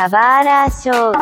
Kawara Show.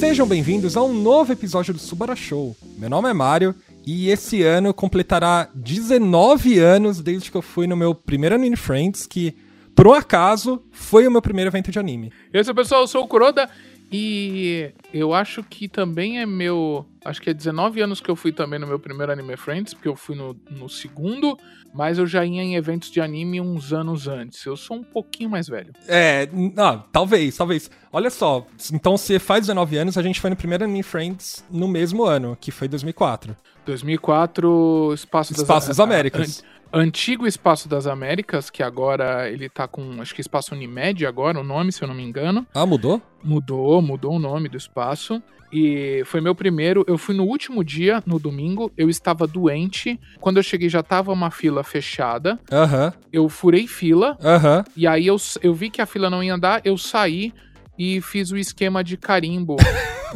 Sejam bem-vindos a um novo episódio do Subara Show. Meu nome é Mário e esse ano completará 19 anos desde que eu fui no meu primeiro Anime Friends, que por um acaso foi o meu primeiro evento de anime. E aí, pessoal, eu sou o Kuroda e eu acho que também é meu. Acho que é 19 anos que eu fui também no meu primeiro Anime Friends, porque eu fui no, no segundo, mas eu já ia em eventos de anime uns anos antes. Eu sou um pouquinho mais velho. É, ah, talvez, talvez. Olha só, então se faz 19 anos, a gente foi no primeiro Anime Friends no mesmo ano, que foi 2004. 2004, Espaço, Espaço das, das Américas. An antigo Espaço das Américas, que agora ele tá com, acho que Espaço Unimed agora, o nome, se eu não me engano. Ah, mudou? Mudou, mudou o nome do espaço. E foi meu primeiro. Eu fui no último dia, no domingo. Eu estava doente. Quando eu cheguei, já tava uma fila fechada. Aham. Eu furei fila. Aham. E aí eu, eu vi que a fila não ia andar. Eu saí e fiz o esquema de carimbo.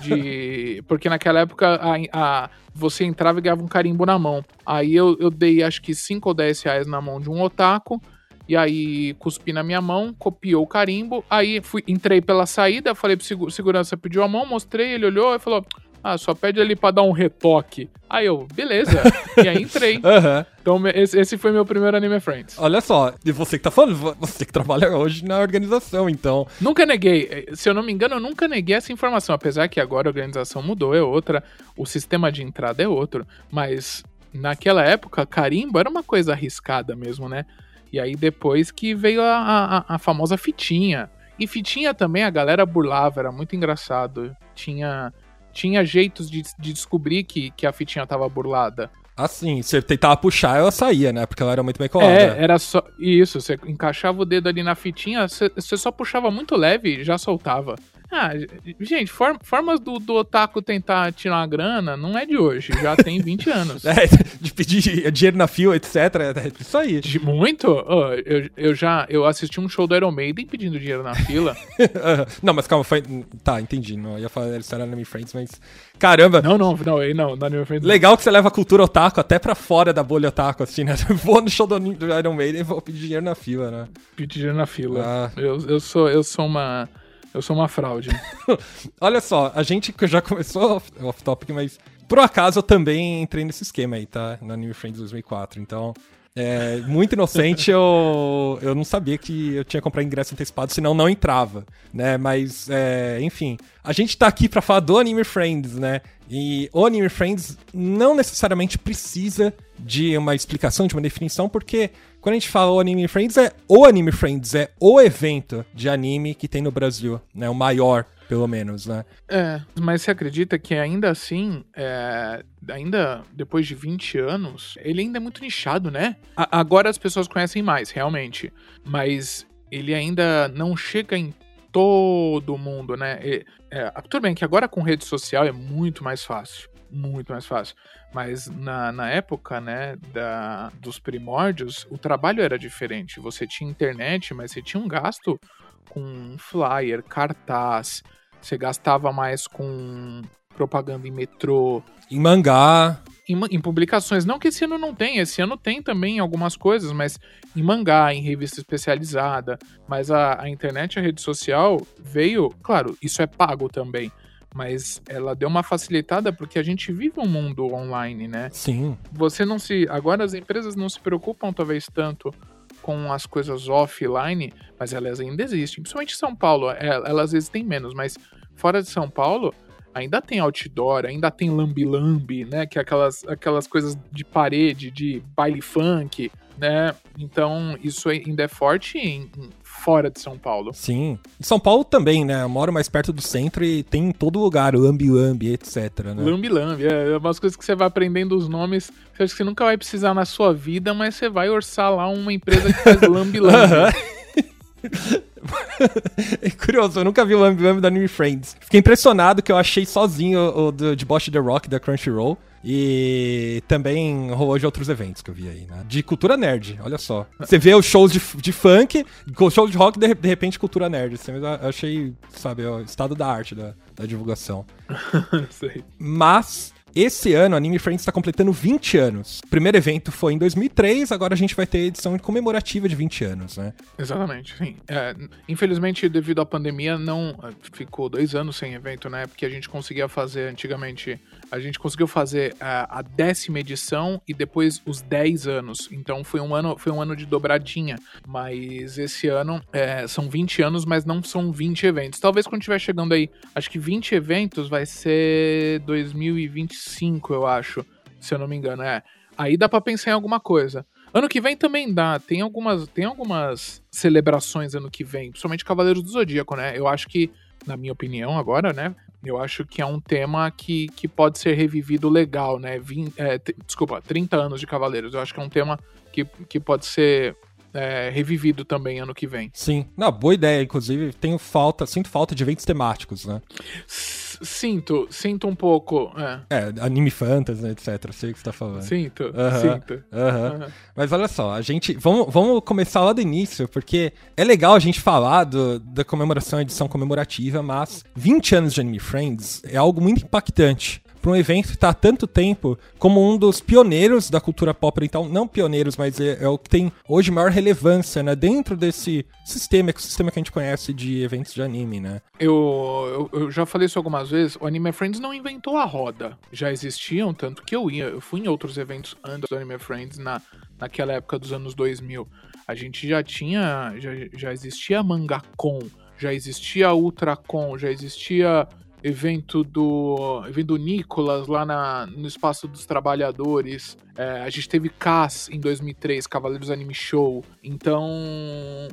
de Porque naquela época a, a, você entrava e ganhava um carimbo na mão. Aí eu, eu dei acho que 5 ou 10 reais na mão de um otaku. E aí cuspi na minha mão, copiou o carimbo. Aí fui, entrei pela saída, falei pro segura, segurança, pediu a mão, mostrei, ele olhou e falou: Ah, só pede ali pra dar um retoque. Aí eu, beleza. e aí entrei. Aham. Então esse, esse foi meu primeiro Anime Friends. Olha só, e você que tá falando, você que trabalha hoje na organização, então. Nunca neguei, se eu não me engano, eu nunca neguei essa informação, apesar que agora a organização mudou, é outra, o sistema de entrada é outro, mas naquela época, carimbo era uma coisa arriscada mesmo, né? E aí depois que veio a, a, a famosa fitinha. E fitinha também a galera burlava, era muito engraçado. Tinha, tinha jeitos de, de descobrir que, que a fitinha tava burlada. Assim, você tentava puxar, ela saía, né? Porque ela era muito bem colada. É, era só. Isso, você encaixava o dedo ali na fitinha, você, você só puxava muito leve e já soltava. Ah, gente, form, formas do, do otaku tentar tirar uma grana não é de hoje, já tem 20 anos. É, de pedir dinheiro na fila, etc. É isso aí. De muito? Oh, eu, eu já eu assisti um show do Iron Maiden pedindo dinheiro na fila. não, mas calma, foi. Tá, entendi. Não eu ia falar isso era Anime Friends, mas. Caramba! Não, não, não, não, não Anime Friends. Legal que você leva a cultura otaku até pra fora da bolha otaku, assim, né? Vou no show do, do Iron Maiden e vou pedir dinheiro na fila, né? Pedir dinheiro na fila. Ah. Eu, eu, sou, eu sou uma. Eu sou uma fraude. Olha só, a gente já começou off-topic, mas por acaso eu também entrei nesse esquema aí, tá? No Anime Friends 2004. Então, é, muito inocente, eu, eu não sabia que eu tinha que comprar ingresso antecipado, senão não entrava, né? Mas, é, enfim, a gente tá aqui para falar do Anime Friends, né? E o Anime Friends não necessariamente precisa de uma explicação, de uma definição, porque quando a gente fala o Anime Friends, é o Anime Friends, é o evento de anime que tem no Brasil, né? O maior, pelo menos, né? É, mas você acredita que ainda assim, é, ainda depois de 20 anos, ele ainda é muito nichado, né? A agora as pessoas conhecem mais, realmente. Mas ele ainda não chega em todo mundo, né? E, é, tudo bem que agora com rede social é muito mais fácil. Muito mais fácil. Mas na, na época, né, da, dos primórdios, o trabalho era diferente. Você tinha internet, mas você tinha um gasto com flyer, cartaz. Você gastava mais com propaganda em metrô. Em mangá. Em, em, publicações. Não que esse ano não tem, esse ano tem também algumas coisas, mas em mangá, em revista especializada. Mas a, a internet, a rede social veio. Claro, isso é pago também mas ela deu uma facilitada porque a gente vive um mundo online, né? Sim. Você não se. Agora as empresas não se preocupam, talvez, tanto com as coisas offline, mas elas ainda existem. Principalmente em São Paulo, é, elas existem menos, mas fora de São Paulo. Ainda tem outdoor, ainda tem lambi-lambi, né? Que é aquelas, aquelas coisas de parede, de baile funk, né? Então, isso ainda é forte em, fora de São Paulo. Sim. Em São Paulo também, né? Eu moro mais perto do centro e tem em todo lugar o Lambi Lambi, etc. Né? Lambi Lambi, é, é umas coisas que você vai aprendendo os nomes, você acha que você nunca vai precisar na sua vida, mas você vai orçar lá uma empresa que faz Lambi Lambi. é curioso, eu nunca vi o Lambi Lambi da Anime Friends. Fiquei impressionado que eu achei sozinho o do, de Bosch The Rock da Crunchyroll. E também rolou de outros eventos que eu vi aí, né? De cultura nerd, olha só. Você vê os shows de, de funk, show de rock, de, de repente cultura nerd. Assim, eu achei, sabe, o estado da arte da, da divulgação. Mas esse ano Anime Friends está completando 20 anos. O primeiro evento foi em 2003, agora a gente vai ter edição comemorativa de 20 anos, né? Exatamente, sim. É, infelizmente, devido à pandemia, não ficou dois anos sem evento, né? Porque a gente conseguia fazer antigamente, a gente conseguiu fazer a, a décima edição e depois os 10 anos. Então foi um ano, foi um ano de dobradinha. Mas esse ano é, são 20 anos, mas não são 20 eventos. Talvez quando estiver chegando aí, acho que 20 eventos vai ser 2025, eu acho. Se eu não me engano, é. Aí dá para pensar em alguma coisa. Ano que vem também dá. Tem algumas, tem algumas celebrações ano que vem, principalmente Cavaleiros do Zodíaco, né? Eu acho que, na minha opinião agora, né? Eu acho que é um tema que, que pode ser revivido legal, né? Vim, é, desculpa, 30 anos de Cavaleiros. Eu acho que é um tema que, que pode ser é, revivido também ano que vem. Sim. Não, boa ideia. Inclusive, tenho falta, sinto falta de eventos temáticos, né? Sinto, sinto um pouco. É, é anime fantasy, né, etc. Sei o que você tá falando. Sinto, sinto. Mas olha só, a gente. Vamos, vamos começar lá do início, porque é legal a gente falar do, da comemoração, edição comemorativa, mas 20 anos de Anime Friends é algo muito impactante para um evento que está há tanto tempo como um dos pioneiros da cultura pop então Não pioneiros, mas é, é, o que tem hoje maior relevância, né? Dentro desse sistema, ecossistema que a gente conhece de eventos de anime, né? Eu, eu, eu, já falei isso algumas vezes. O Anime Friends não inventou a roda. Já existiam, tanto que eu ia. Eu fui em outros eventos antes do Anime Friends, na, naquela época dos anos 2000. A gente já tinha. Já, já existia Mangacon, já existia Ultracon, já existia evento do evento do Nicolas lá na, no Espaço dos Trabalhadores. É, a gente teve Cass em 2003, Cavaleiros Anime Show. Então,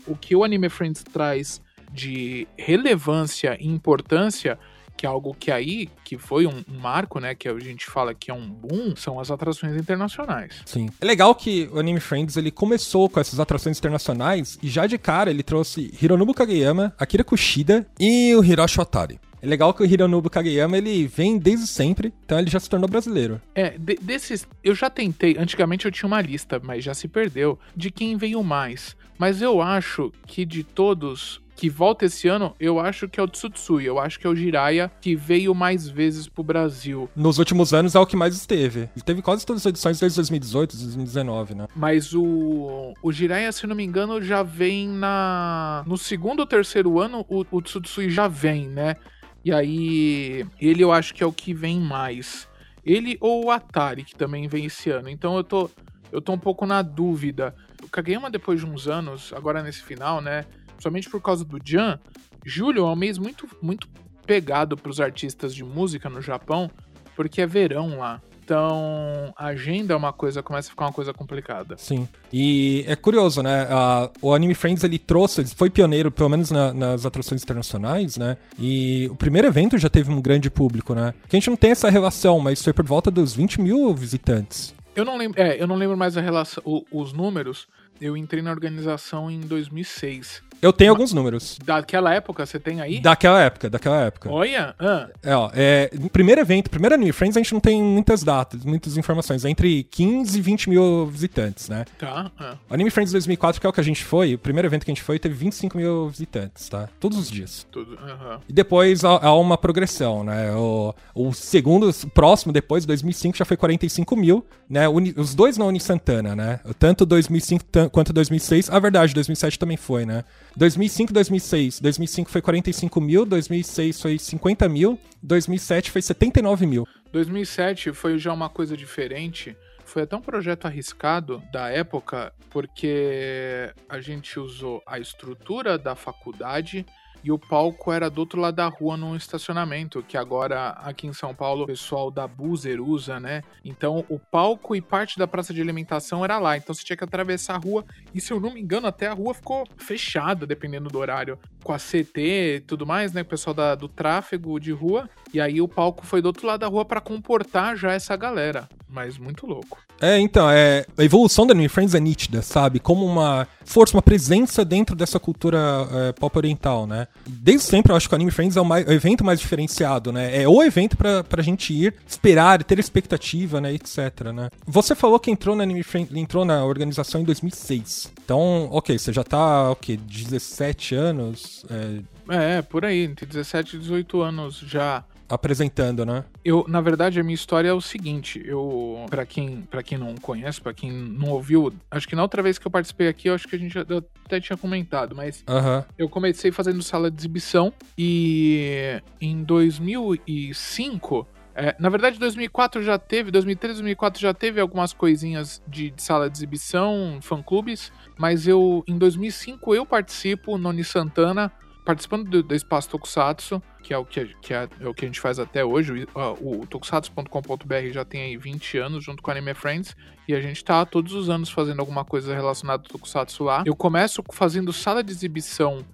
o que o Anime Friends traz de relevância e importância que é algo que aí, que foi um, um, marco, né, que a gente fala que é um boom, são as atrações internacionais. Sim. É legal que o Anime Friends, ele começou com essas atrações internacionais e já de cara ele trouxe Hironobu Kageyama, Akira Kushida e o Hiroshi Watari. É legal que o Hironobu Kageyama, ele vem desde sempre, então ele já se tornou brasileiro. É, de, desses, eu já tentei, antigamente eu tinha uma lista, mas já se perdeu, de quem veio mais. Mas eu acho que de todos, que volta esse ano, eu acho que é o Tsutsui, eu acho que é o Jiraiya que veio mais vezes pro Brasil. Nos últimos anos é o que mais esteve. Ele teve quase todas as edições desde 2018, 2019, né? Mas o, o Jiraiya, se não me engano, já vem na. No segundo ou terceiro ano, o, o Tsutsui já vem, né? E aí, ele eu acho que é o que vem mais. Ele ou o Atari, que também vem esse ano. Então eu tô, eu tô um pouco na dúvida. O Kageyama, depois de uns anos, agora nesse final, né? Somente por causa do Jan, julho é um mês muito, muito pegado para os artistas de música no Japão, porque é verão lá. Então, a agenda é uma coisa, começa a ficar uma coisa complicada. Sim. E é curioso, né? Uh, o Anime Friends, ele trouxe, ele foi pioneiro, pelo menos na, nas atrações internacionais, né? E o primeiro evento já teve um grande público, né? Que a gente não tem essa relação, mas foi por volta dos 20 mil visitantes. Eu não lembro, é, eu não lembro mais a relação, o, os números. Eu entrei na organização em 2006. Eu tenho alguns números. Daquela época, você tem aí? Daquela época, daquela época. Olha! Ah. É, ó, é, primeiro evento, primeiro Anime Friends, a gente não tem muitas datas, muitas informações. É entre 15 e 20 mil visitantes, né? Tá. Ah. Anime Friends 2004, que é o que a gente foi, o primeiro evento que a gente foi, teve 25 mil visitantes, tá? Todos os dias. Tudo. Uhum. E depois há, há, uma progressão, né? O, o segundo, o próximo, depois, 2005, já foi 45 mil, né? Uni, os dois na Uni Santana, né? Tanto 2005 quanto 2006. A verdade, 2007 também foi, né? 2005 2006. 2005 foi 45 mil, 2006 foi 50 mil, 2007 foi 79 mil. 2007 foi já uma coisa diferente. Foi até um projeto arriscado da época, porque a gente usou a estrutura da faculdade e o palco era do outro lado da rua num estacionamento, que agora aqui em São Paulo o pessoal da Buzer usa, né? Então o palco e parte da praça de alimentação era lá, então você tinha que atravessar a rua e se eu não me engano até a rua ficou fechada dependendo do horário, com a CT e tudo mais, né? O pessoal da, do tráfego de rua e aí o palco foi do outro lado da rua para comportar já essa galera, mas muito louco. É, então, é, a evolução da New Friends é nítida, sabe? Como uma força, uma presença dentro dessa cultura é, pop oriental, né? Desde sempre eu acho que o Anime Friends é o, mais, o evento mais diferenciado, né? É o evento pra, pra gente ir, esperar, ter expectativa, né? Etc, né? Você falou que entrou na Anime Friends, entrou na organização em 2006. Então, ok, você já tá, ok, 17 anos... É, é por aí, entre 17 e 18 anos já apresentando, né? Eu, na verdade, a minha história é o seguinte, eu, para quem, para quem não conhece, para quem não ouviu, acho que na outra vez que eu participei aqui, eu acho que a gente até tinha comentado, mas eu comecei fazendo sala de exibição e em 2005 é, na verdade, 2004 já teve, 2003, 2004 já teve algumas coisinhas de, de sala de exibição, fã-clubes, mas eu, em 2005, eu participo no Santana, participando do, do Espaço Tokusatsu, que é o que, que é, é, o que a gente faz até hoje. O, o tokusatsu.com.br já tem aí 20 anos junto com a Anime Friends e a gente tá todos os anos fazendo alguma coisa relacionada ao Tokusatsu lá. Eu começo fazendo sala de exibição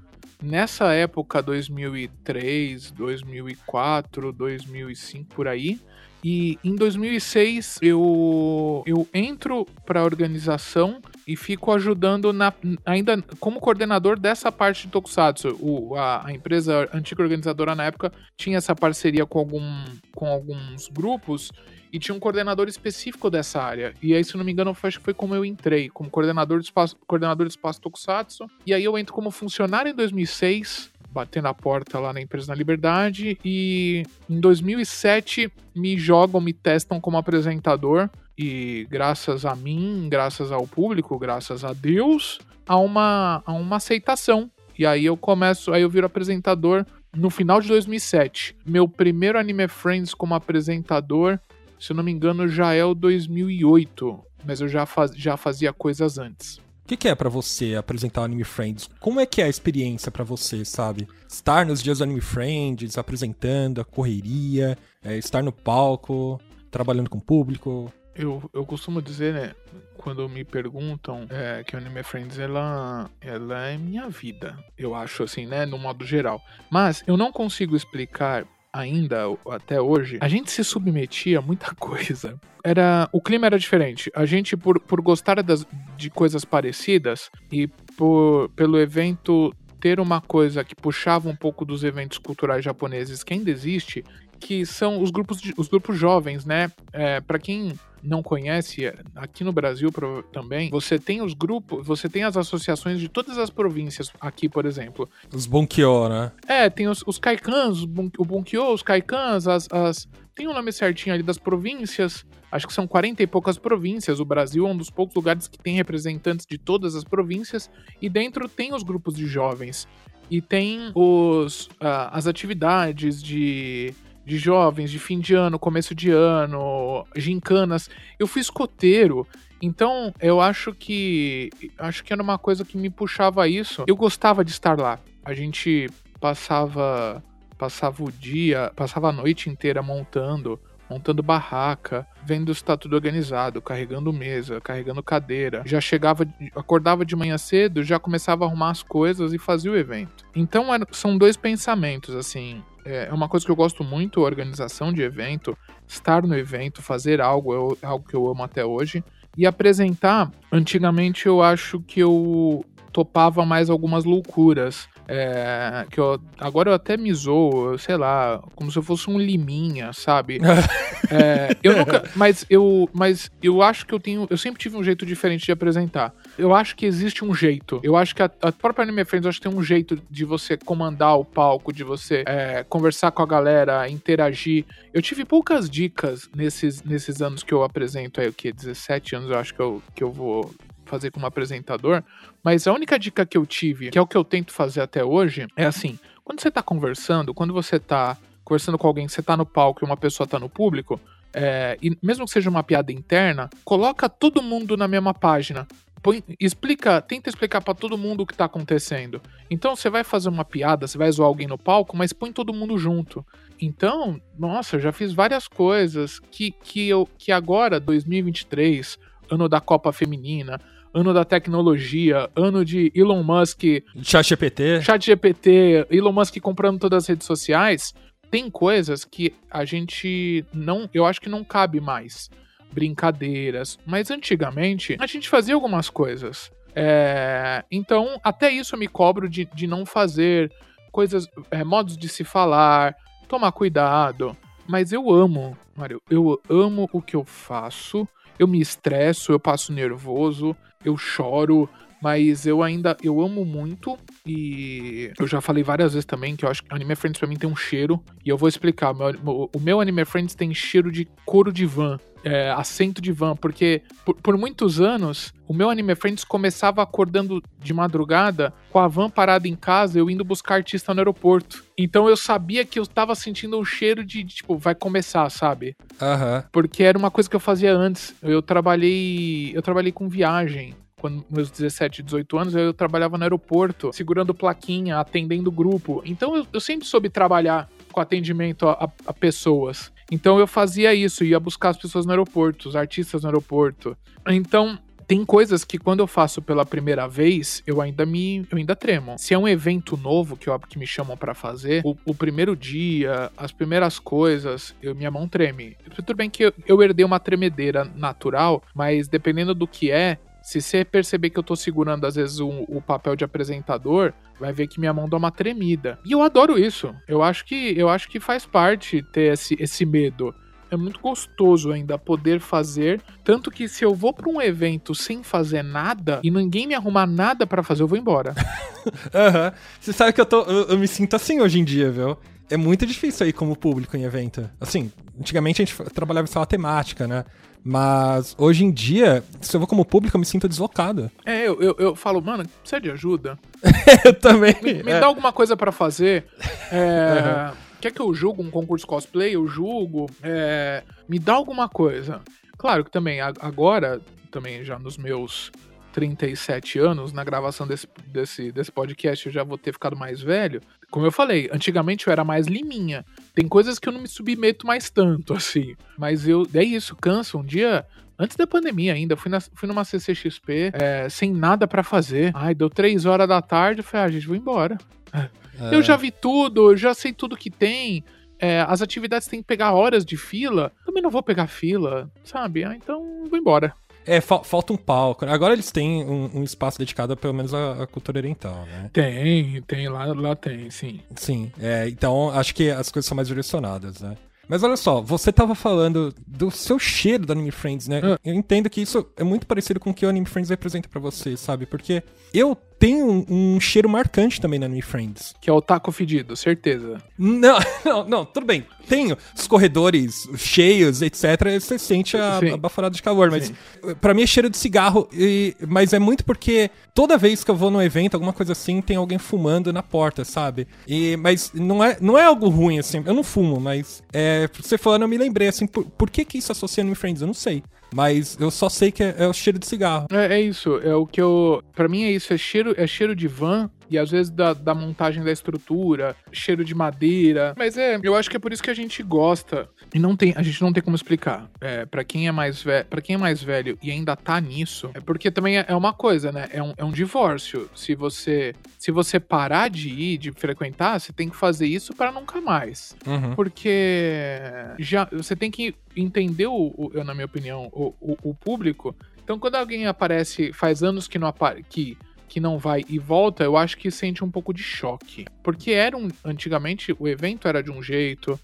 nessa época, 2003, 2004, 2005 por aí. E em 2006 eu, eu entro para a organização e fico ajudando na, ainda como coordenador dessa parte de Tokusatsu. O, a, a, empresa antiga organizadora na época tinha essa parceria com, algum, com alguns grupos e tinha um coordenador específico dessa área. E aí, se não me engano, acho que foi como eu entrei, como coordenador de espaço, coordenador de espaço Tokusatsu. E aí eu entro como funcionário em 2006, batendo a porta lá na empresa na Liberdade e em 2007 me jogam, me testam como apresentador e graças a mim, graças ao público, graças a Deus, há uma, há uma aceitação. E aí eu começo, aí eu viro apresentador no final de 2007. Meu primeiro Anime Friends como apresentador se eu não me engano, já é o 2008, mas eu já, faz, já fazia coisas antes. O que, que, é para você apresentar Anime Friends? Como é que é a experiência para você, sabe? Estar nos dias do Anime Friends, apresentando a correria, é, estar no palco, trabalhando com o público. Eu, eu costumo dizer, né, quando me perguntam é, que o Anime Friends ela, ela é minha vida, eu acho assim, né, no modo geral. Mas eu não consigo explicar ainda até hoje, a gente se submetia a muita coisa. Era, o clima era diferente. A gente, por, por gostar das, de coisas parecidas e por, pelo evento ter uma coisa que puxava um pouco dos eventos culturais japoneses que ainda existe, que são os grupos, de, os grupos jovens, né? É, para quem não conhece, aqui no Brasil também, você tem os grupos, você tem as associações de todas as províncias aqui, por exemplo. Os Bunkyo, né? É, tem os, os Kaikans, o Bunkyo, os Kaikans, as, as... Tem o um nome certinho ali das províncias. Acho que são 40 e poucas províncias. O Brasil é um dos poucos lugares que tem representantes de todas as províncias. E dentro tem os grupos de jovens. E tem os, uh, as atividades de de jovens, de fim de ano, começo de ano, gincanas. Eu fui escoteiro, então eu acho que acho que era uma coisa que me puxava a isso. Eu gostava de estar lá. A gente passava passava o dia, passava a noite inteira montando, montando barraca, vendo se tá tudo organizado, carregando mesa, carregando cadeira. Já chegava, acordava de manhã cedo, já começava a arrumar as coisas e fazia o evento. Então são dois pensamentos assim. É, é uma coisa que eu gosto muito, organização de evento, estar no evento, fazer algo, é algo que eu amo até hoje. E apresentar, antigamente eu acho que eu topava mais algumas loucuras. É, que eu, agora eu até me zoo, sei lá, como se eu fosse um liminha, sabe? é, eu nunca, mas eu, mas eu acho que eu tenho, eu sempre tive um jeito diferente de apresentar. Eu acho que existe um jeito. Eu acho que a, a própria Anime Friends acho que tem um jeito de você comandar o palco, de você é, conversar com a galera, interagir. Eu tive poucas dicas nesses, nesses anos que eu apresento aí, o que? 17 anos eu acho que eu, que eu vou fazer como apresentador, mas a única dica que eu tive, que é o que eu tento fazer até hoje, é assim: quando você tá conversando, quando você tá conversando com alguém, você tá no palco e uma pessoa tá no público, é, e mesmo que seja uma piada interna, coloca todo mundo na mesma página. Põe, explica, tenta explicar para todo mundo o que tá acontecendo. Então você vai fazer uma piada, você vai zoar alguém no palco, mas põe todo mundo junto. Então, nossa, eu já fiz várias coisas que, que eu que agora 2023, ano da Copa Feminina, ano da tecnologia, ano de Elon Musk. Chat GPT. Chat GPT, Elon Musk comprando todas as redes sociais. Tem coisas que a gente não. Eu acho que não cabe mais. Brincadeiras. Mas antigamente, a gente fazia algumas coisas. É, então, até isso eu me cobro de, de não fazer coisas, é, modos de se falar, tomar cuidado. Mas eu amo, Mário, eu amo o que eu faço. Eu me estresso, eu passo nervoso, eu choro, Mas eu ainda, eu amo muito e eu já falei várias vezes também que eu acho que Anime Friends pra mim tem um cheiro. E eu vou explicar. O meu Anime Friends tem cheiro de couro de van. É, assento de van, porque por, por, muitos anos o meu Anime Friends começava acordando de madrugada com a van parada em casa, eu indo buscar artista no aeroporto. Então eu sabia que eu tava sentindo o cheiro de, de tipo, vai começar, sabe? Uhum. Porque era uma coisa que eu fazia antes. Eu trabalhei. Eu trabalhei com viagem quando meus 17, 18 anos, eu trabalhava no aeroporto, segurando plaquinha, atendendo grupo. Então eu, eu sempre soube trabalhar com atendimento a, a, a, pessoas. Então eu fazia isso, ia buscar as pessoas no aeroporto, os artistas no aeroporto. Então tem coisas que quando eu faço pela primeira vez, eu ainda me eu ainda tremo. Se é um evento novo que, eu, que me chamam para fazer, o, o, primeiro dia, as primeiras coisas, eu, minha mão treme. Tudo bem que eu, eu herdei uma tremedeira natural, mas dependendo do que é, se você perceber que eu tô segurando, às vezes, um, o papel de apresentador, vai ver que minha mão dá uma tremida. E eu adoro isso. Eu acho que, eu acho que faz parte ter esse, esse medo. É muito gostoso ainda poder fazer. Tanto que se eu vou para um evento sem fazer nada e ninguém me arrumar nada para fazer, eu vou embora. Aham. uhum. Você sabe que eu, tô, eu, eu me sinto assim hoje em dia, viu? É muito difícil aí como público em evento. Assim, antigamente a gente trabalhava em sala temática, né? Mas hoje em dia, se eu vou como público, eu me sinto deslocado. É, eu, eu, eu falo, mano, precisa de ajuda? eu também. Me, me é. dá alguma coisa para fazer. É, uhum. Quer que eu julgo um concurso cosplay? Eu julgo. É, me dá alguma coisa. Claro que também, agora, também já nos meus 37 anos, na gravação desse, desse, desse podcast, eu já vou ter ficado mais velho. Como eu falei, antigamente eu era mais liminha. Tem coisas que eu não me submeto mais tanto, assim. Mas eu. É isso, cansa. Um dia. Antes da pandemia ainda, fui, na, fui numa CCXP é, sem nada para fazer. Ai, deu três horas da tarde, falei, ah, gente, vou embora. É. Eu já vi tudo, já sei tudo que tem. É, as atividades têm que pegar horas de fila. Também não vou pegar fila, sabe? Ah, então vou embora. É, fa falta um palco. Agora eles têm um, um espaço dedicado, pelo menos, à, à, cultura oriental, né? Tem, tem, lá, lá tem, sim. Sim, é, então acho que as coisas são mais direcionadas, né? Mas olha só, você tava falando do seu cheiro do Anime Friends, né? Ah. Eu entendo que isso é muito parecido com o que o Anime Friends representa para você, sabe? Porque eu tenho um, um, cheiro marcante também na Anime Friends. Que é o taco fedido, certeza. Não, não, não, tudo bem. Tenho os corredores cheios, etc. Você sente a, a baforada de calor, mas para mim é cheiro de cigarro. E, mas é muito porque toda vez que eu vou num evento, alguma coisa assim, tem alguém fumando na porta, sabe? E, mas não é, não é algo ruim, assim. Eu não fumo, mas é, você falando, eu me lembrei, assim, por, por que que isso associa Anime Friends? Eu não sei. Mas eu só sei que é, é o cheiro de cigarro. É, é, isso. É o que eu. Pra mim é isso. É cheiro, é cheiro de van e às vezes da, da montagem da estrutura, cheiro de madeira. Mas é, eu acho que é por isso que a gente gosta. E não tem, a gente não tem como explicar. É, para quem é mais velho, para quem é mais velho e ainda tá nisso, é porque também é, é uma coisa, né? É um, é um divórcio. Se você se você parar de ir, de frequentar, você tem que fazer isso para nunca mais. Uhum. Porque já você tem que entender o, o na minha opinião, o, o, o público. Então, quando alguém aparece, faz anos que não aparece, que que não vai e volta, eu acho que sente um pouco de choque. Porque era um, antigamente o evento era de um jeito.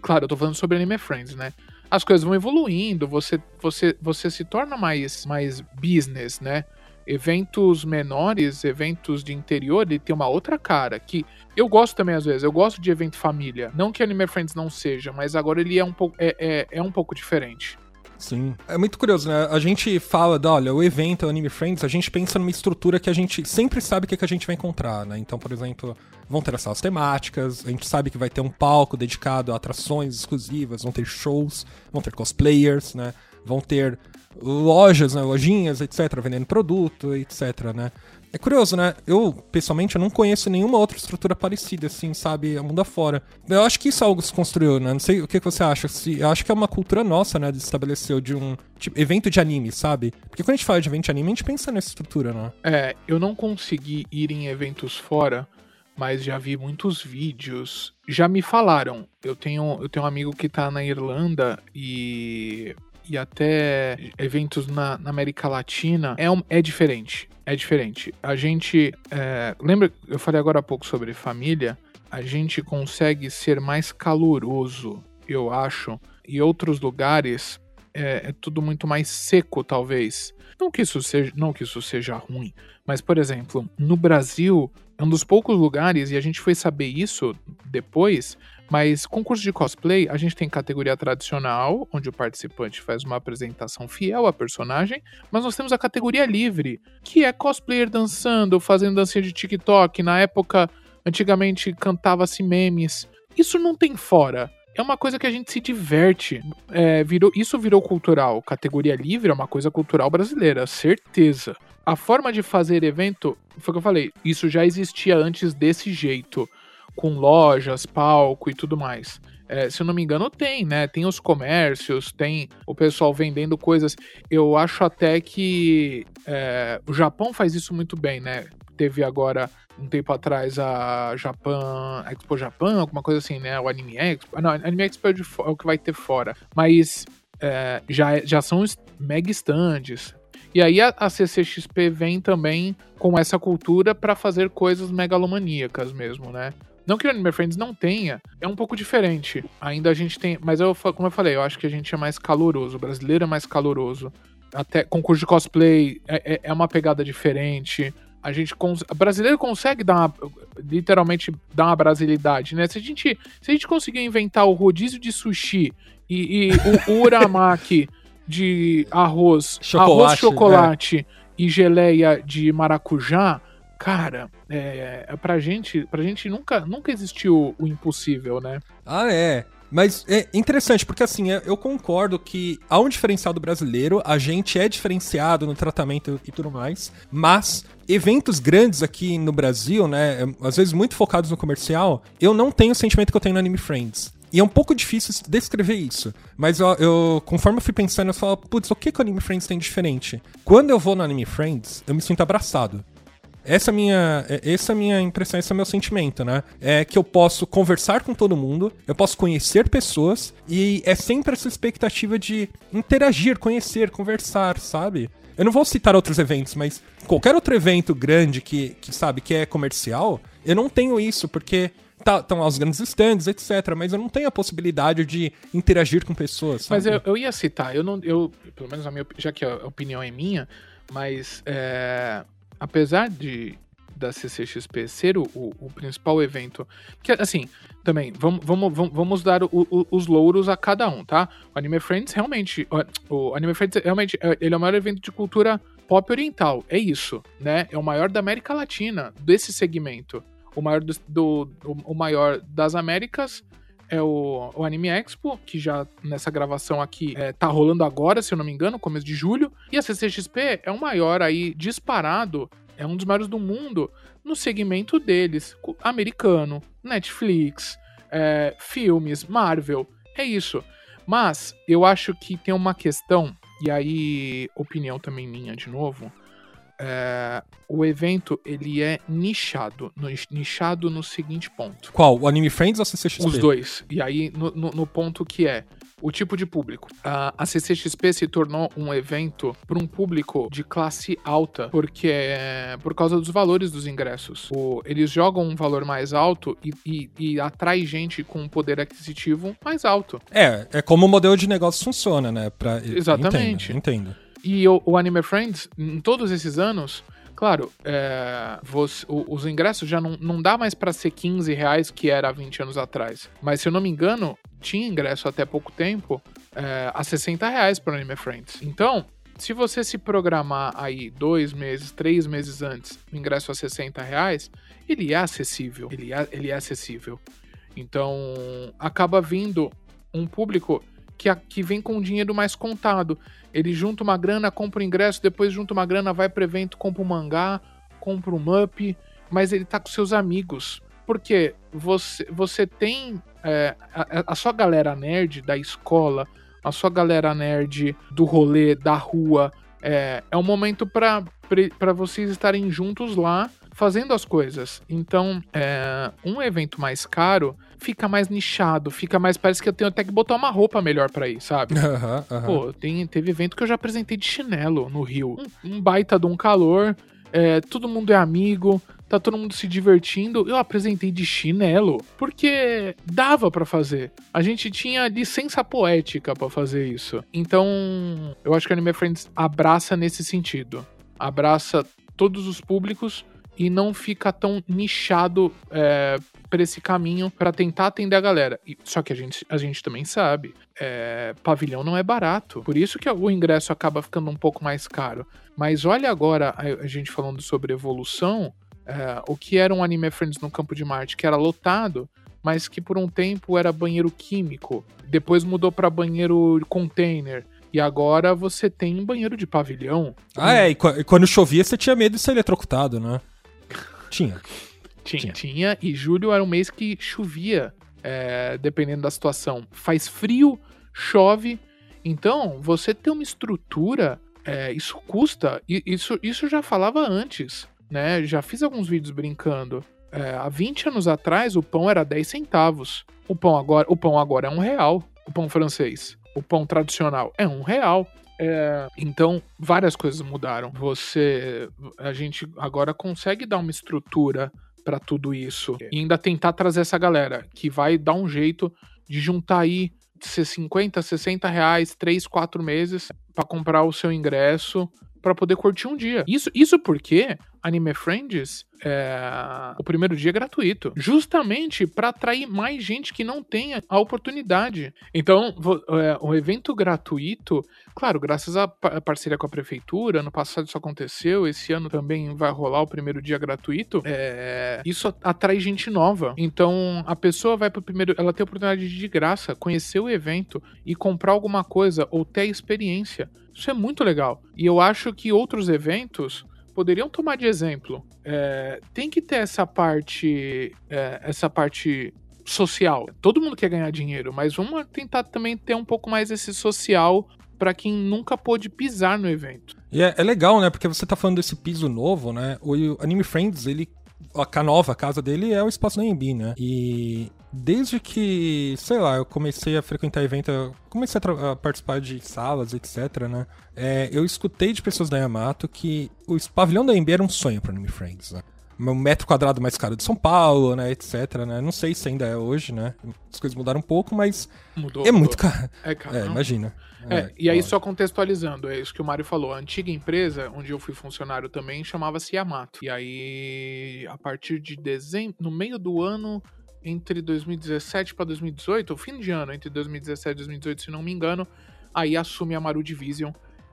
Claro, eu tô falando sobre Anime Friends, né? As coisas vão evoluindo, você, você, você se torna mais, mais business, né? Eventos menores, eventos de interior, ele tem uma outra cara. Que eu gosto também, às vezes, eu gosto de evento família. Não que Anime Friends não seja, mas agora ele é um pouco, é, é, é um pouco diferente. Sim. É muito curioso, né? A gente fala, da, olha, o evento, o Anime Friends, a gente pensa numa estrutura que a gente sempre sabe o que, que a gente vai encontrar, né? Então, por exemplo, vão ter as salas temáticas, a gente sabe que vai ter um palco dedicado a atrações exclusivas, vão ter shows, vão ter cosplayers, né? Vão ter lojas, né? lojinhas, etc., vendendo produto, etc., né? É curioso, né? Eu, pessoalmente, eu não conheço nenhuma outra estrutura parecida, assim, sabe? A mundo afora. Eu acho que isso é algo que se construiu, né? Não sei o que, você acha. Se, eu acho que é uma cultura nossa, né? De estabelecer de um tipo, evento de anime, sabe? Porque quando a gente fala de evento de anime, a gente pensa nessa estrutura, né? É, eu não consegui ir em eventos fora, mas já vi muitos vídeos. Já me falaram. Eu tenho, eu tenho um amigo que tá na Irlanda e e até eventos na, na América Latina é, um, é diferente é diferente. A gente. É, lembra, eu falei agora há pouco sobre família. A gente consegue ser mais caloroso, eu acho. E outros lugares é, é tudo muito mais seco, talvez. Não que isso seja, não que isso seja ruim, mas por exemplo, no Brasil é um dos poucos lugares e a gente foi saber isso depois. Mas concurso de cosplay, a gente tem categoria tradicional, onde o participante faz uma apresentação fiel à personagem, mas nós temos a categoria livre, que é cosplayer dançando, fazendo dancinha de TikTok. Na época, antigamente cantava-se memes. Isso não tem fora é uma coisa que a gente se diverte. É, virou, isso virou cultural. Categoria livre é uma coisa cultural brasileira, certeza. A forma de fazer evento, foi o que eu falei, isso já existia antes desse jeito, com lojas, palco e tudo mais. É, se eu não me engano, tem, né? Tem os comércios, tem o pessoal vendendo coisas. Eu acho até que é, o Japão faz isso muito bem, né? Teve agora um tempo atrás a Japan, Expo Japan, alguma coisa assim, né? O Anime Expo. Não, Anime Expo é, é o que vai ter fora. Mas é, já, já são mega stands. E aí a, a CCXP vem também com essa cultura para fazer coisas megalomaníacas mesmo, né? Não que o Anime Friends não tenha, é um pouco diferente. Ainda a gente tem. Mas eu, como eu falei, eu acho que a gente é mais caloroso. O brasileiro é mais caloroso. Até concurso de cosplay é, é, é uma pegada diferente. A gente cons... o brasileiro consegue dar uma, literalmente dar uma brasilidade, né? Se a gente se a gente conseguir inventar o rodízio de sushi e, e o, uramaki de arroz, chocolate, arroz, chocolate é. e geleia de maracujá, cara, é, é pra gente, pra gente nunca, nunca existiu o impossível, né? Ah, é. Mas é interessante, porque assim, eu concordo que há um diferencial do brasileiro, a gente é diferenciado no tratamento e tudo mais, mas eventos grandes aqui no Brasil, né, às vezes muito focados no comercial, eu não tenho o sentimento que eu tenho no Anime Friends. E é um pouco difícil descrever isso. Mas eu, eu conforme eu fui pensando, eu falo, putz, o que, que o Anime Friends tem diferente? Quando eu vou no Anime Friends, eu me sinto abraçado. Essa é minha, é, essa é minha impressão, esse é meu sentimento, né? É que eu posso conversar com todo mundo, eu posso conhecer pessoas e é sempre essa expectativa de interagir, conhecer, conversar, sabe? Eu não vou citar outros eventos, mas qualquer outro evento grande que, que sabe, que é comercial, eu não tenho isso, porque estão tá, lá os grandes stands, etc. Mas eu não tenho a possibilidade de interagir com pessoas. Sabe? Mas eu, eu, ia citar, eu não, eu, pelo menos a minha, já que a opinião é minha, mas é, apesar de da CCXP ser o, o, principal evento. Que, assim, também, vamos, vamos, vamos dar o, o, os louros a cada um, tá? O Anime Friends realmente. O, Anime Friends realmente é, ele é o maior evento de cultura pop oriental. É isso, né? É o maior da América Latina, desse segmento. O maior, do, do o maior das Américas é o, o, Anime Expo, que já nessa gravação aqui é, tá rolando agora, se eu não me engano, começo de julho. E a CCXP é o maior aí disparado, é um dos maiores do mundo no segmento deles, americano, Netflix, é, filmes, Marvel, é isso. Mas eu acho que tem uma questão, e aí opinião também minha de novo, é, o evento ele é nichado. No, nichado no seguinte ponto. Qual? O Anime Friends ou a CCXP? Os dois. E aí, no, no, no ponto que é o tipo de público. A, a CCXP se tornou um evento para um público de classe alta, porque é por causa dos valores dos ingressos. O, eles jogam um valor mais alto e, e, e, atrai gente com um poder aquisitivo mais alto. É, é como o modelo de negócio funciona, né? Pra, Exatamente. Entendo. entendo. E o, o Anime Friends, em todos esses anos, Claro, é, você, os ingressos já não, não dá mais para ser 15 reais que era há 20 anos atrás. Mas se eu não me engano, tinha ingresso até pouco tempo é, a 60 reais para Anime Friends. Então, se você se programar aí dois meses, três meses antes, o ingresso a 60 reais, ele é acessível. Ele é, ele é acessível. Então, acaba vindo um público que, que vem com dinheiro mais contado. Ele junta uma grana, compra o ingresso, depois junta uma grana, vai pro evento, compra um mangá, compra um up, mas ele tá com seus amigos. Porque você, você tem é, a, a sua galera nerd da escola, a sua galera nerd do rolê, da rua, é, é um momento para vocês estarem juntos lá fazendo as coisas. Então, é, um evento mais caro fica mais nichado, fica mais. Parece que eu tenho até que botar uma roupa melhor para ir, sabe? Uhum, uhum. Pô, tem, teve evento que eu já apresentei de chinelo no Rio. Um, um baita de um calor. É, todo mundo é amigo, tá todo mundo se divertindo. Eu apresentei de chinelo, porque dava para fazer. A gente tinha licença poética para fazer isso. Então, eu acho que a Anime Friends abraça nesse sentido. Abraça todos os públicos e não fica tão nichado é, para esse caminho para tentar atender a galera. E, só que a gente, a gente também sabe, é, pavilhão não é barato. Por isso que o ingresso acaba ficando um pouco mais caro. Mas olha agora a, gente falando sobre evolução, é, o que era um Anime Friends no Campo de Marte, que era lotado, mas que por um tempo era banheiro químico, depois mudou para banheiro container. E agora você tem um banheiro de pavilhão. Ah, é, e, quando chovia você tinha medo de ser eletrocutado, né? Tinha. Tinha, tinha. E julho era um mês que chovia, é, dependendo da situação. Faz frio, chove. Então, você ter uma estrutura, é, isso custa. Isso, isso já falava antes, né? Já fiz alguns vídeos brincando. É, há 20 anos atrás, o pão era 10 centavos. O pão agora, o pão agora é um real. O pão francês. O pão tradicional é um real. É, então, várias coisas mudaram. Você, a gente agora consegue dar uma estrutura para tudo isso e ainda tentar trazer essa galera que vai dar um jeito de juntar aí ser 50, 60 reais, 3, 4 meses para comprar o seu ingresso para poder curtir um dia. Isso, isso porque Anime Friends, é, o primeiro dia é gratuito, justamente para atrair mais gente que não tenha a oportunidade. Então, é, o evento gratuito, claro, graças à parceria com a prefeitura, ano passado isso aconteceu, esse ano também vai rolar o primeiro dia gratuito. É, isso atrai gente nova. Então, a pessoa vai pro primeiro, ela tem a oportunidade de, de graça conhecer o evento e comprar alguma coisa ou ter a experiência. Isso é muito legal. E eu acho que outros eventos poderiam tomar de exemplo. É, tem que ter essa parte, é, essa parte social. Todo mundo quer ganhar dinheiro, mas vamos tentar também ter um pouco mais esse social para quem nunca pôde pisar no evento. E é, é, legal, né? Porque você tá falando desse piso novo, né? O Anime Friends, ele a nova casa dele é o espaço da AMB, né? E desde que, sei lá, eu comecei a frequentar evento, eu comecei a, a participar de salas, etc, né? É, eu escutei de pessoas da Yamato que o pavilhão da AMB era um sonho para Anime Friends, né? Um metro quadrado mais caro de São Paulo, né, etc, né? Não sei se ainda é hoje, né? As coisas mudaram um pouco, mas mudou, é mudou. muito caro. É caro. É, imagina. É, é, e aí, só contextualizando, é isso que o Mário falou. A antiga empresa, onde eu fui funcionário também, chamava-se Yamato. E aí, a partir de dezembro, no meio do ano, entre 2017 para 2018, o fim de ano, entre 2017 e 2018, se não me engano, aí assume a Maru Division,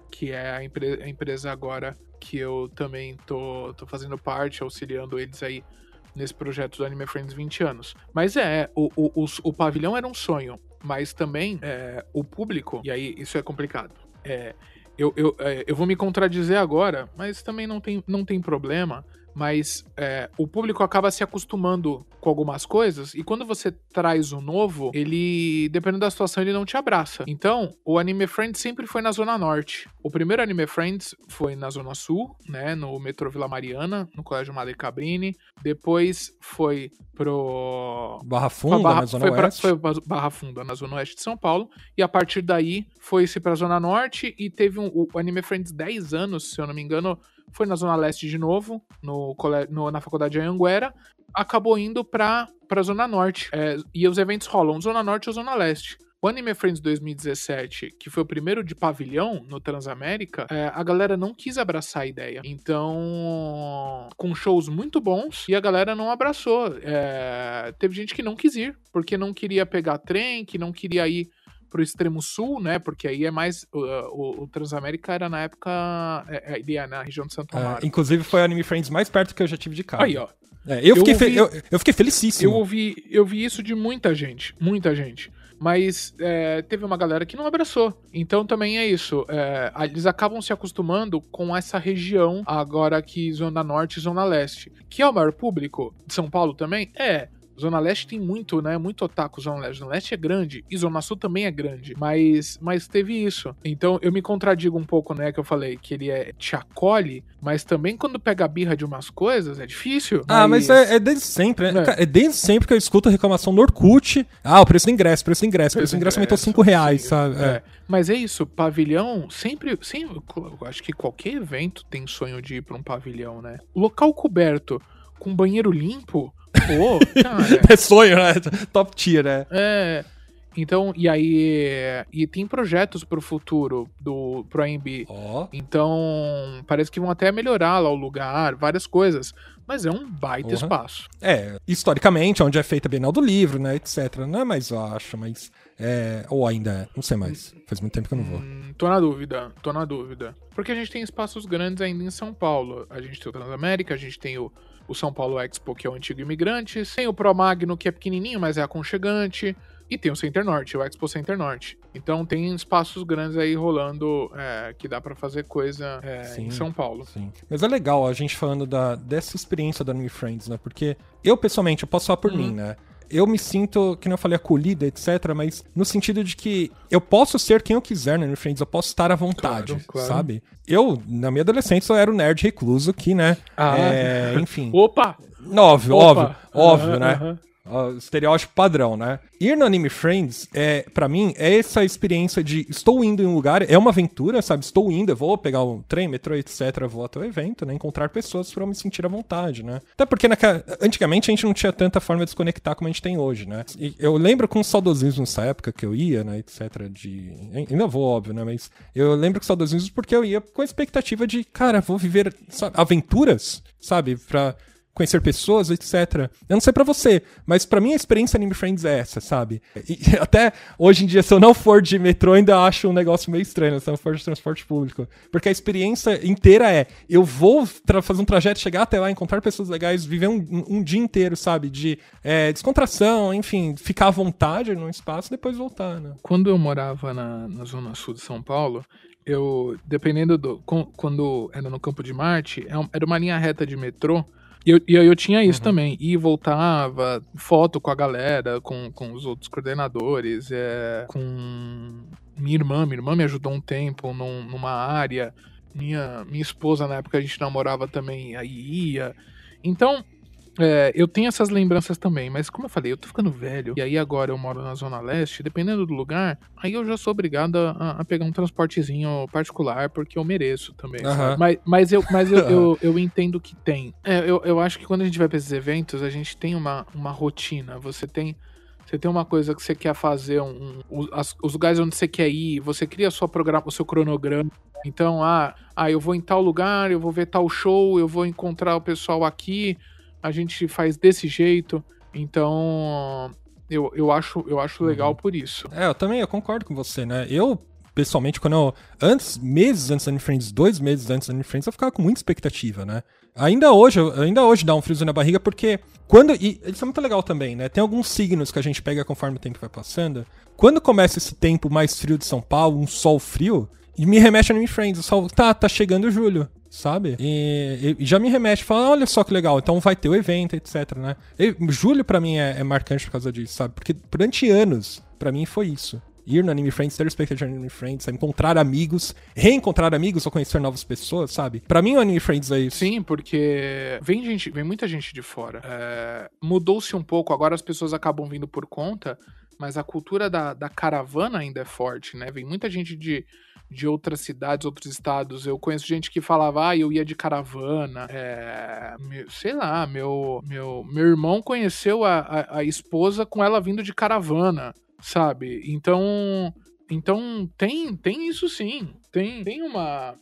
que é a, empre a empresa agora que eu também tô, tô fazendo parte, auxiliando eles aí nesse projeto do Anime Friends 20 anos. Mas é, o, o, o, o pavilhão era um sonho mas também é, o público, e aí isso é complicado. É, eu, eu, é, eu vou me contradizer agora, mas também não tem, não tem problema mas é, o público acaba se acostumando com algumas coisas e quando você traz o novo, ele, dependendo da situação, ele não te abraça. Então, o Anime Friends sempre foi na Zona Norte. O primeiro Anime Friends foi na Zona Sul, né, no metrô Vila Mariana, no Colégio Madre Cabrini. Depois foi pro... Barra Funda, Barra, na Zona foi Oeste. Pra, foi pra Barra Funda, na Zona Oeste de São Paulo. E a partir daí, foi-se pra Zona Norte e teve um, o Anime Friends 10 anos, se eu não me engano, foi na Zona Leste de novo, no, no na faculdade de Anhanguera, acabou indo pra, pra Zona Norte. É, e os eventos rolam Zona Norte ou Zona Leste. O Anime Friends 2017, que foi o primeiro de pavilhão no Transamérica, é, a galera não quis abraçar a ideia. Então, com shows muito bons, e a galera não abraçou. É, teve gente que não quis ir, porque não queria pegar trem, que não queria ir pro extremo sul, né? Porque aí é mais. O, o, o Transamérica era na época. É, é, é na região de Santo é, Amaro. É, inclusive foi o Anime Friends mais perto que eu já tive de carro. Aí, ó. É, eu, fiquei ouvi, eu, eu, fiquei felicíssimo. Eu ouvi, eu vi isso de muita gente. Muita gente. Mas é, teve uma galera que não abraçou. Então também é isso. É, eles acabam se acostumando com essa região, agora aqui, Zona Norte e Zona Leste. Que é o maior público de São Paulo também? É. Zona Leste tem muito, né? Muito otaku Zona Leste. Zona Leste é grande e Zona Sul também é grande. Mas, mas teve isso. Então eu me contradigo um pouco, né? Que eu falei que ele é, te acolhe, mas também quando pega a birra de umas coisas é difícil. Ah, mas, mas é, é, desde sempre, né? É. é. desde sempre que eu escuto a reclamação no Orkut. Ah, o preço do ingresso, preço do ingresso, preço do ingresso aumentou 5 reais, sim, sabe? É. é. Mas é isso, pavilhão sempre, sempre. Eu acho que qualquer evento tem sonho de ir pra um pavilhão, né? Local coberto com banheiro limpo. Pô, cara. É sonho, né? Top tier, né? É. Então, e aí. E tem projetos pro futuro do pro AMB. Ó. Então, parece que vão até melhorar lá o lugar, várias coisas. Mas é um baita Porra. espaço. É, historicamente, onde é feita a Bienal do Livro, né, etc. Não é mais, eu acho, mas. É, ou ainda é, não sei mais. Faz muito tempo que eu não vou. Hum, tô na dúvida, tô na dúvida. Porque a gente tem espaços grandes ainda em São Paulo. A gente tem o Transamérica, a gente tem o, o São Paulo Expo, que é o antigo Imigrantes. Tem o Pro Magno, que é pequenininho, mas é aconchegante. E tem o Center Norte, o Expo Center Norte. Então tem espaços grandes aí rolando é, que dá pra fazer coisa é, Sim. em São Paulo. Sim. Mas é legal a gente falando da, dessa experiência da Anime Friends, né? Porque eu, pessoalmente, eu posso falar por Uhum. mim, né? Eu me sinto, que não eu falei, acolhida, etc., mas no sentido de que eu posso ser quem eu quiser na Anime Friends, eu posso estar à vontade, Claro, claro. sabe? Eu, na minha adolescência, eu era o nerd recluso que, né? Ah. é, enfim. Opa! Óbvio, Opa! óbvio, óbvio, né? Estereótipo padrão, né? Ir no Anime Friends, é, para mim, é essa experiência de estou indo em um lugar, é uma aventura, sabe? Estou indo, eu vou pegar o trem, metrô, etc, vou até o evento, né? Encontrar pessoas para me sentir à vontade, né? Até porque naquela, antigamente a gente não tinha tanta forma de desconectar como a gente tem hoje, né? E eu lembro com saudosismo nessa época que eu ia, né, etc, de... Ainda vou, óbvio, né? Mas eu lembro com saudosismo porque eu ia com a expectativa de, cara, vou viver sabe, aventuras, sabe? Pra conhecer pessoas, etc. Eu não sei pra você, mas pra mim a experiência Anime Friends é essa, sabe? E até hoje em dia, se eu não for de metrô, ainda acho um negócio meio estranho, se eu não for de transporte público. Porque a experiência inteira é, eu vou fazer um trajeto, chegar até lá, encontrar pessoas legais, viver um, um- dia inteiro, sabe? De é, descontração, enfim, ficar à vontade num espaço e depois voltar, né? Quando eu morava na, na zona sul de São Paulo, eu, dependendo do. com- quando era no Campo de Marte, é era uma linha reta de metrô. E eu, e eu tinha isso também. E voltava, foto com a galera, com, com os outros coordenadores, é, com minha irmã. Minha irmã me ajudou um tempo num- numa área. Minha, minha esposa, na época, a gente namorava também, aí ia. Então, é, eu tenho essas lembranças também, mas como eu falei, eu tô ficando velho, e aí agora eu moro na Zona Leste, dependendo do lugar, aí eu já sou obrigado a, a pegar um transportezinho particular, porque eu mereço também. Sabe? Mas, mas, eu, mas eu, eu, eu entendo que tem. É, eu, eu acho que quando a gente vai pra esses eventos, a gente tem uma, uma rotina, você tem. Você tem uma coisa que você quer fazer, um, um- as- os lugares onde você quer ir, você cria sua programa, o seu cronograma. Então, ah, ah, eu vou em tal lugar, eu vou ver tal show, eu vou encontrar o pessoal aqui, a gente faz desse jeito. Então, eu, eu acho, eu acho legal por isso. É, eu também eu concordo com você, né? Eu, pessoalmente, quando eu. Antes, meses antes da Anime Friends, dois meses antes da Anime Friends, eu ficava com muita expectativa, né? Ainda hoje, ainda hoje dá um friozinho na barriga, porque quando. E isso é muito legal também, né? Tem alguns signos que a gente pega conforme o tempo vai passando. Quando começa esse tempo mais frio de São Paulo, um sol frio, e me remete a Anime Friends. O sol, tá, tá chegando julho. Sabe? E, e já me remete, fala, olha só que legal, então vai ter o evento, etc, né? E julho pra mim é, é marcante por causa disso, sabe? Porque durante anos, pra mim foi isso ir no Anime Friends, ter expectativa de Anime Friends, encontrar amigos, reencontrar amigos ou conhecer novas pessoas, sabe? Pra mim o Anime Friends é isso. Sim, porque vem gente, vem muita gente de fora. É, Mudou-se um pouco, agora as pessoas acabam vindo por conta, mas a cultura da, da caravana ainda é forte, né? Vem muita gente de, de outras cidades, outros estados. Eu conheço gente que falava, ah, eu ia de caravana. É, meu- sei lá, meu, meu, meu irmão conheceu a, a, a esposa com ela vindo de caravana, sabe? Então, então tem, tem isso sim. Tem, tem uma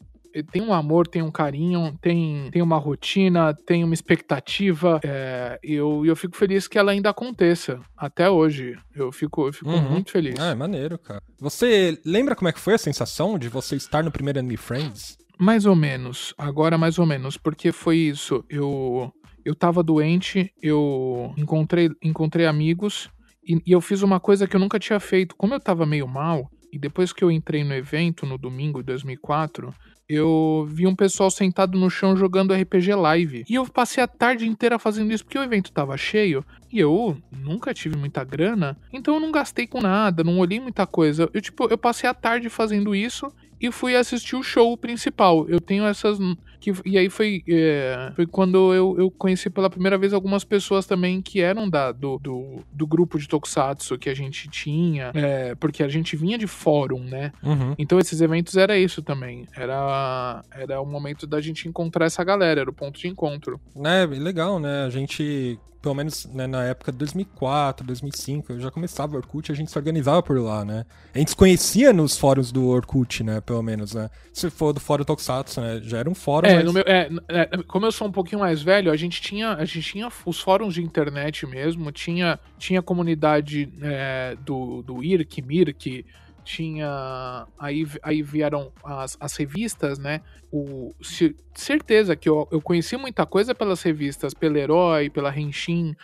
tem um amor, tem um carinho, tem, tem uma rotina, tem uma expectativa. É, eu, eu fico feliz que ela ainda aconteça. Até hoje. Eu fico, eu fico Uhum. muito feliz. Ah, é maneiro, cara. Você lembra como é que foi a sensação de você estar no primeiro Anime Friends? Mais ou menos. Agora, mais ou menos. Porque foi isso. Eu, eu tava doente, eu encontrei, encontrei amigos e, e eu fiz uma coisa que eu nunca tinha feito. Como eu tava meio mal, e depois que eu entrei no evento, no domingo de 2004, eu vi um pessoal sentado no chão jogando RPG Live. E eu passei a tarde inteira fazendo isso porque o evento tava cheio e eu nunca tive muita grana, então eu não gastei com nada, não olhei muita coisa. Eu tipo, eu passei a tarde fazendo isso e fui assistir o show principal. Eu tenho essas Que, e aí foi, é, foi quando eu, eu conheci pela primeira vez algumas pessoas também que eram da, do, do, do grupo de Tokusatsu que a gente tinha, é, porque a gente vinha de fórum, né? Uhum. Então esses eventos era isso também. Era, era o momento da gente encontrar essa galera, era o ponto de encontro. É, legal, né? A gente pelo menos né, na época de 2004, 2005, eu já começava o Orkut, a gente se organizava por lá, né? A gente se conhecia nos fóruns do Orkut, né? Pelo menos, né? Se for do fórum Tokusatsu, né? Já era um fórum. É, mas... meu, é, é, como eu sou um pouquinho mais velho, a gente tinha, a gente tinha os fóruns de internet mesmo, tinha, tinha a comunidade é, do, do IRC, MIRC, tinha. Aí, aí vieram as, as revistas, né? O, certeza que eu, eu conheci muita coisa pelas revistas, pela Herói, pela Henshin,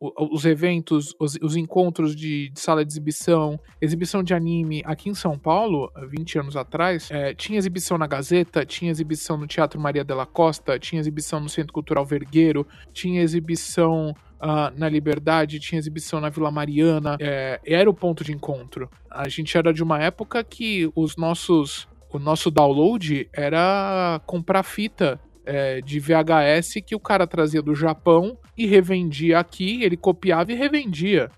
os eventos, os, os encontros de, de, sala de exibição, exibição de anime aqui em São Paulo, 20 anos atrás, é, tinha exibição na Gazeta, tinha exibição no Teatro Maria della Costa, tinha exibição no Centro Cultural Vergueiro, tinha exibição Uh, na Liberdade, tinha exibição na Vila Mariana, é, era o ponto de encontro. A gente era de uma época que os nossos, o nosso download era comprar fita é, de VHS que o cara trazia do Japão e revendia aqui, ele copiava e revendia.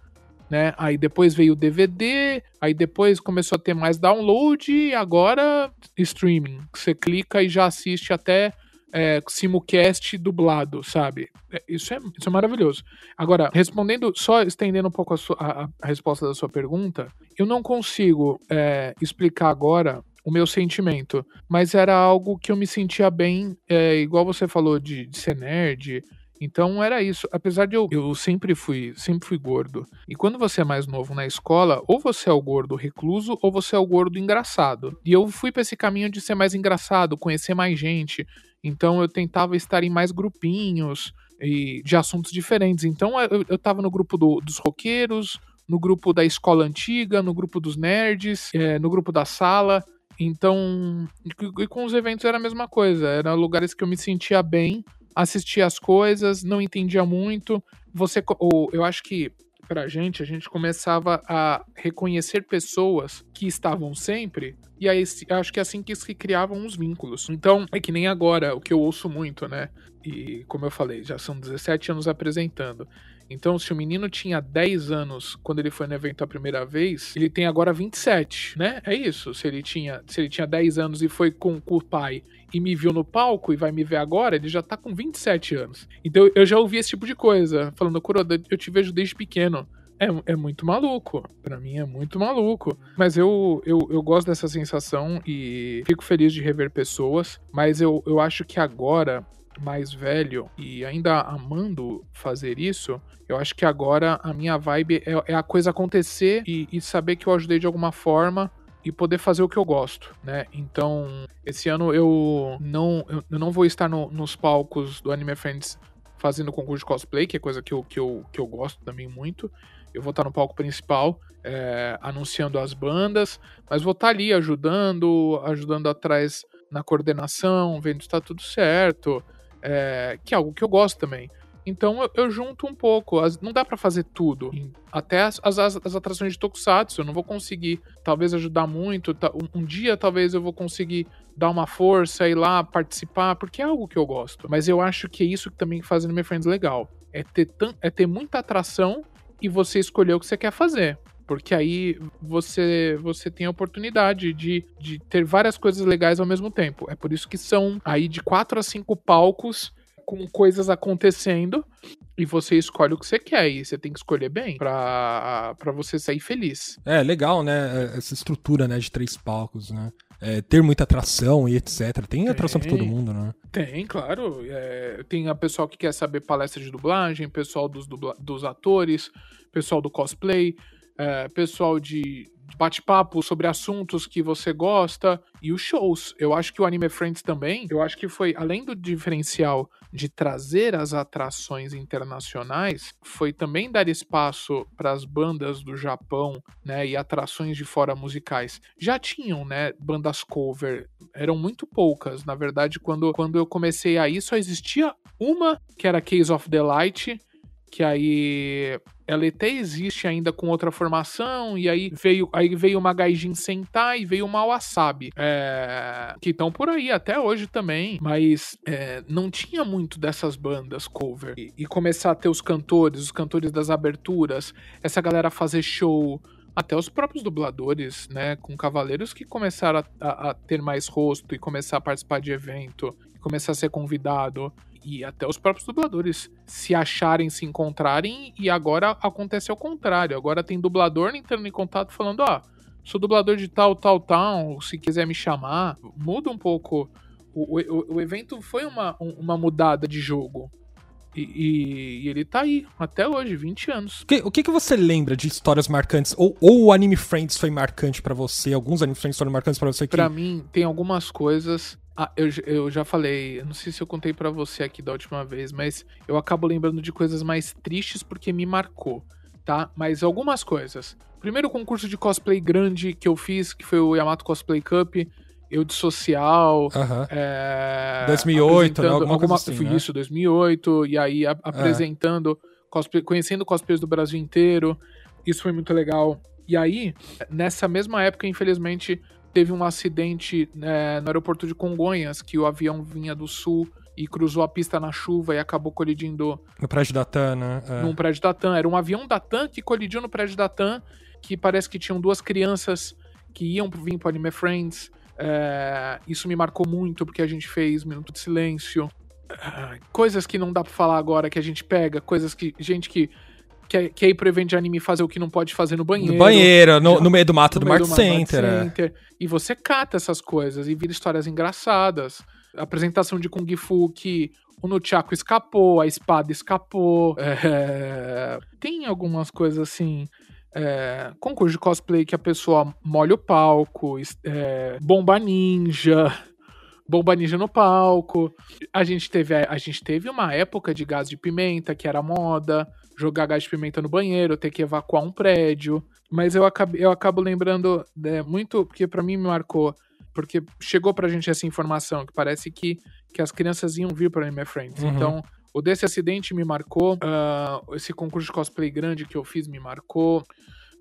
Né? Aí depois veio o DVD, aí depois começou a ter mais download e agora streaming. Você clica e já assiste até é, simulcast dublado, sabe? É, isso, é, isso é maravilhoso. Agora, respondendo, só estendendo um pouco a, sua, a, a resposta da sua pergunta, eu não consigo é, explicar agora o meu sentimento, mas era algo que eu me sentia bem, é, igual você falou de, de ser nerd, então era isso. Apesar de eu, eu sempre fui, sempre fui gordo. E quando você é mais novo na escola, ou você é o gordo recluso ou você é o gordo engraçado. E eu fui para esse caminho de ser mais engraçado, conhecer mais gente. Então eu tentava estar em mais grupinhos e de assuntos diferentes. Então eu, eu tava no grupo do, dos roqueiros, no grupo da escola antiga, no grupo dos nerds, é, no grupo da sala. Então, e com os eventos era a mesma coisa. Eram lugares que eu me sentia bem, assistia as coisas, não entendia muito. Você, eu acho que pra gente, a gente começava a reconhecer pessoas que estavam sempre, e aí acho que é assim que se criavam os vínculos. Então, é que nem agora, o que eu ouço muito, né? E como eu falei, já são 17 anos apresentando. Então, se o menino tinha 10 anos quando ele foi no evento a primeira vez, ele tem agora 27, né? É isso. Se ele tinha, se ele tinha 10 anos e foi com, com o pai e me viu no palco e vai me ver agora, ele já tá com 27 anos. Então eu já ouvi esse tipo de coisa, falando, Kuroda, eu te vejo desde pequeno. É, é muito maluco. para mim é muito maluco. Mas eu, eu, eu gosto dessa sensação e fico feliz de rever pessoas. Mas eu, eu acho que agora, mais velho e ainda amando fazer isso, eu acho que agora a minha vibe é, é a coisa acontecer e, e saber que eu ajudei de alguma forma e poder fazer o que eu gosto, né? Então, esse ano eu não, eu não vou estar no, nos palcos do Anime Friends fazendo concurso de cosplay, que é coisa que eu, que eu, que eu gosto também muito. Eu vou estar no palco principal, é, anunciando as bandas, mas vou estar ali ajudando, ajudando atrás na coordenação, vendo se está tudo certo, é, que é algo que eu gosto também. Então eu, eu junto um pouco. As, não dá para fazer tudo. Até as, as, as, atrações de Tokusatsu, eu não vou conseguir, talvez, ajudar muito. Um, um, dia, talvez, eu vou conseguir dar uma força, ir lá participar, porque é algo que eu gosto. Mas eu acho que é isso que também faz no Friends legal. É ter, é ter muita atração e você escolher o que você quer fazer. Porque aí você você tem a oportunidade de, de ter várias coisas legais ao mesmo tempo. É por isso que são aí de quatro a cinco palcos com coisas acontecendo e você escolhe o que você quer e você tem que escolher bem para você sair feliz. É, legal, né? Essa estrutura, né, de três palcos, né? É, ter muita atração e etc. Tem atração para todo mundo, né? Tem, claro. É, tem a pessoal que quer saber palestra de dublagem, pessoal dos, dubla dos atores, pessoal do cosplay, é, pessoal de bate-papo sobre assuntos que você gosta e os shows. Eu acho que o Anime Friends também, eu acho que foi, além do diferencial de trazer as atrações internacionais, foi também dar espaço para as bandas do Japão, né, e atrações de fora musicais. Já tinham, né, bandas cover, eram muito poucas. Na verdade, quando, quando eu comecei aí, só existia uma, que era Case of the Light, que aí ela até existe ainda com outra formação, e aí veio, aí veio uma Gaijin Sentai e veio uma Wasabi, é, que estão por aí até hoje também, mas é, não tinha muito dessas bandas cover. E, e começar a ter os cantores, os cantores das aberturas, essa galera fazer show, até os próprios dubladores, né, com cavaleiros que começaram a, a, a, ter mais rosto e começar a participar de evento, começar a ser convidado e até os próprios dubladores se acharem, se encontrarem, e agora acontece ao contrário. Agora tem dublador entrando em contato falando: ó, ah, sou dublador de tal, tal, tal, se quiser me chamar. Muda um pouco. O, o, o evento foi uma, uma mudada de jogo. E, e, e, ele tá aí, até hoje, 20 anos. Que, o que, que você lembra de histórias marcantes? Ou, ou o Anime Friends foi marcante para você? Alguns Anime Friends foram marcantes para você? Que... Pra mim, tem algumas coisas ah, eu, eu já falei, não sei se eu contei para você aqui da última vez, mas eu acabo lembrando de coisas mais tristes porque me marcou, tá? Mas algumas coisas. Primeiro concurso de cosplay grande que eu fiz, que foi o Yamato Cosplay Cup, eu de social. Uhum. É, 2008, né? Alguma, alguma assim, Foi né? isso, 2008. E aí a, apresentando, é. cosplay, conhecendo cosplays do Brasil inteiro. Isso foi muito legal. E aí, nessa mesma época, infelizmente, teve um acidente é, no aeroporto de Congonhas, que o avião vinha do sul e cruzou a pista na chuva e acabou colidindo. No prédio da TAM, né? É. Num prédio da TAM. Era um avião da TAM que colidiu no prédio da TAM, que parece que tinham duas crianças que iam vir pro Anime Friends. É, isso me marcou muito, porque a gente fez Minuto de Silêncio. É, coisas que não dá pra falar agora, que a gente pega, coisas que. Gente que quer, quer ir pro evento de anime fazer o que não pode fazer no banheiro. No banheiro, no, no meio do mato do Mart Center. É. Center. E você cata essas coisas e vira histórias engraçadas. A apresentação de Kung Fu que o Nunchaku escapou, a espada escapou. É... Tem algumas coisas assim. É, concurso de cosplay que a pessoa molha o palco, é, bomba ninja, bomba ninja no palco. A gente teve a gente teve uma época de gás de pimenta que era moda jogar gás de pimenta no banheiro, ter que evacuar um prédio. Mas eu acabo, eu acabo lembrando é, muito, porque para mim me marcou, porque chegou pra gente essa informação, que parece que, que as crianças iam vir para Anime Friends. Uhum. Então, o desse acidente me marcou, uh, esse concurso de cosplay grande que eu fiz me marcou.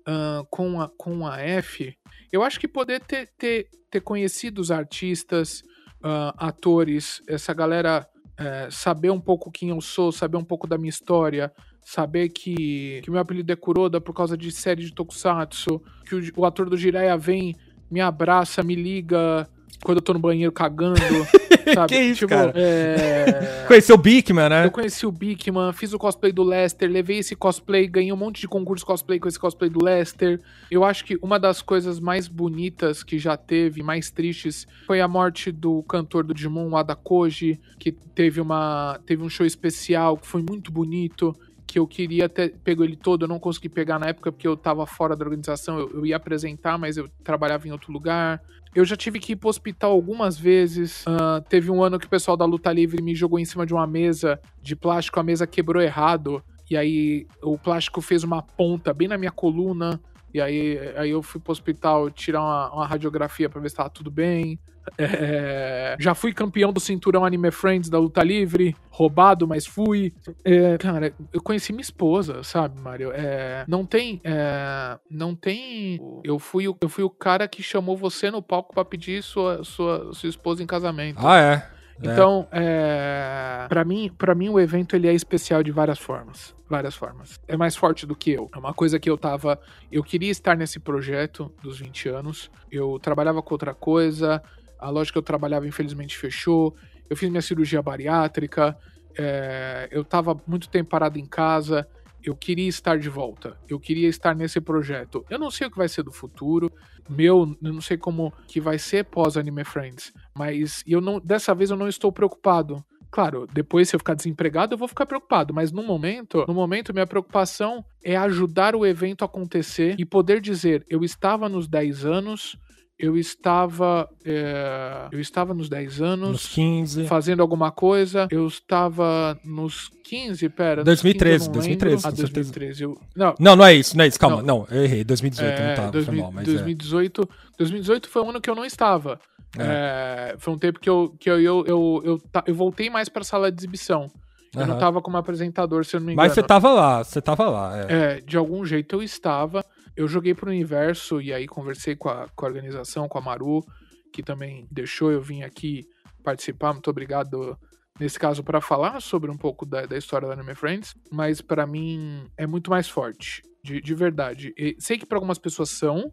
Uh, com, a, com a F, eu acho que poder ter, ter, ter conhecido os artistas, uh, atores, essa galera é, saber um pouco quem eu sou, saber um pouco da minha história, saber que, que meu apelido é Kuroda por causa de série de Tokusatsu, que o, o ator do Jiraiya vem, me abraça, me liga quando eu tô no banheiro cagando. sabe? que isso, tipo, cara? É... Conheceu o Bigman, né? Eu conheci o Bigman, fiz o cosplay do Lester, levei esse cosplay, ganhei um monte de concurso cosplay com esse cosplay do Lester. Eu acho que uma das coisas mais bonitas que já teve, mais tristes, foi a morte do cantor do Digimon, o Adakoji, que teve uma teve um show especial que foi muito bonito que eu queria ter pego ele todo, eu não consegui pegar na época porque eu tava fora da organização, eu, eu ia apresentar, mas eu trabalhava em outro lugar. Eu já tive que ir pro hospital algumas vezes. Uh, teve um ano que o pessoal da luta livre me jogou em cima de uma mesa de plástico, a mesa quebrou errado. E aí o plástico fez uma ponta bem na minha coluna. E aí, aí eu fui pro hospital tirar uma, uma radiografia pra ver se tava tudo bem. É, já fui campeão do cinturão Anime Friends da luta livre, roubado, mas fui. É, cara, eu conheci minha esposa, sabe, Mário? É, não tem. É, não tem. Eu fui, eu fui o cara que chamou você no palco para pedir sua, sua, sua esposa em casamento. Ah, é? É. Então, é, para mim, para mim o evento ele é especial de várias formas, várias formas. É mais forte do que eu. É uma coisa que eu tava, eu queria estar nesse projeto dos 20 anos. Eu trabalhava com outra coisa, a loja que eu trabalhava infelizmente fechou. Eu fiz minha cirurgia bariátrica, é, eu tava muito tempo parado em casa eu queria estar de volta. Eu queria estar nesse projeto. Eu não sei o que vai ser do futuro. Meu, eu não sei como que vai ser pós Anime Friends, mas eu não dessa vez eu não estou preocupado. Claro, depois se eu ficar desempregado, eu vou ficar preocupado, mas no momento, no momento minha preocupação é ajudar o evento a acontecer e poder dizer, eu estava nos 10 anos, eu estava é, eu estava nos 10 anos, nos 15, fazendo alguma coisa. Eu estava nos 15, pera, 2013, 2013, ah, 2013. Eu, não, não, não é isso, não é isso. Calma, não, não eu errei. 2018 é, não tava, 2000, foi mal, mas 2018, é. 2018 foi um ano que eu não estava. É. É, foi um tempo que eu que eu eu, eu, eu, eu voltei mais para a sala de exibição. Eu não Aham. tava como apresentador, se eu não me engano. Mas você tava lá, você tava lá. É. É, de algum jeito eu estava. Eu joguei pro universo e aí conversei com a, com a organização, com a Maru, que também deixou eu vir aqui participar. Muito obrigado, nesse caso, para falar sobre um pouco da, da história da Anime Friends. Mas pra mim é muito mais forte, de, de verdade. E sei que pra algumas pessoas são.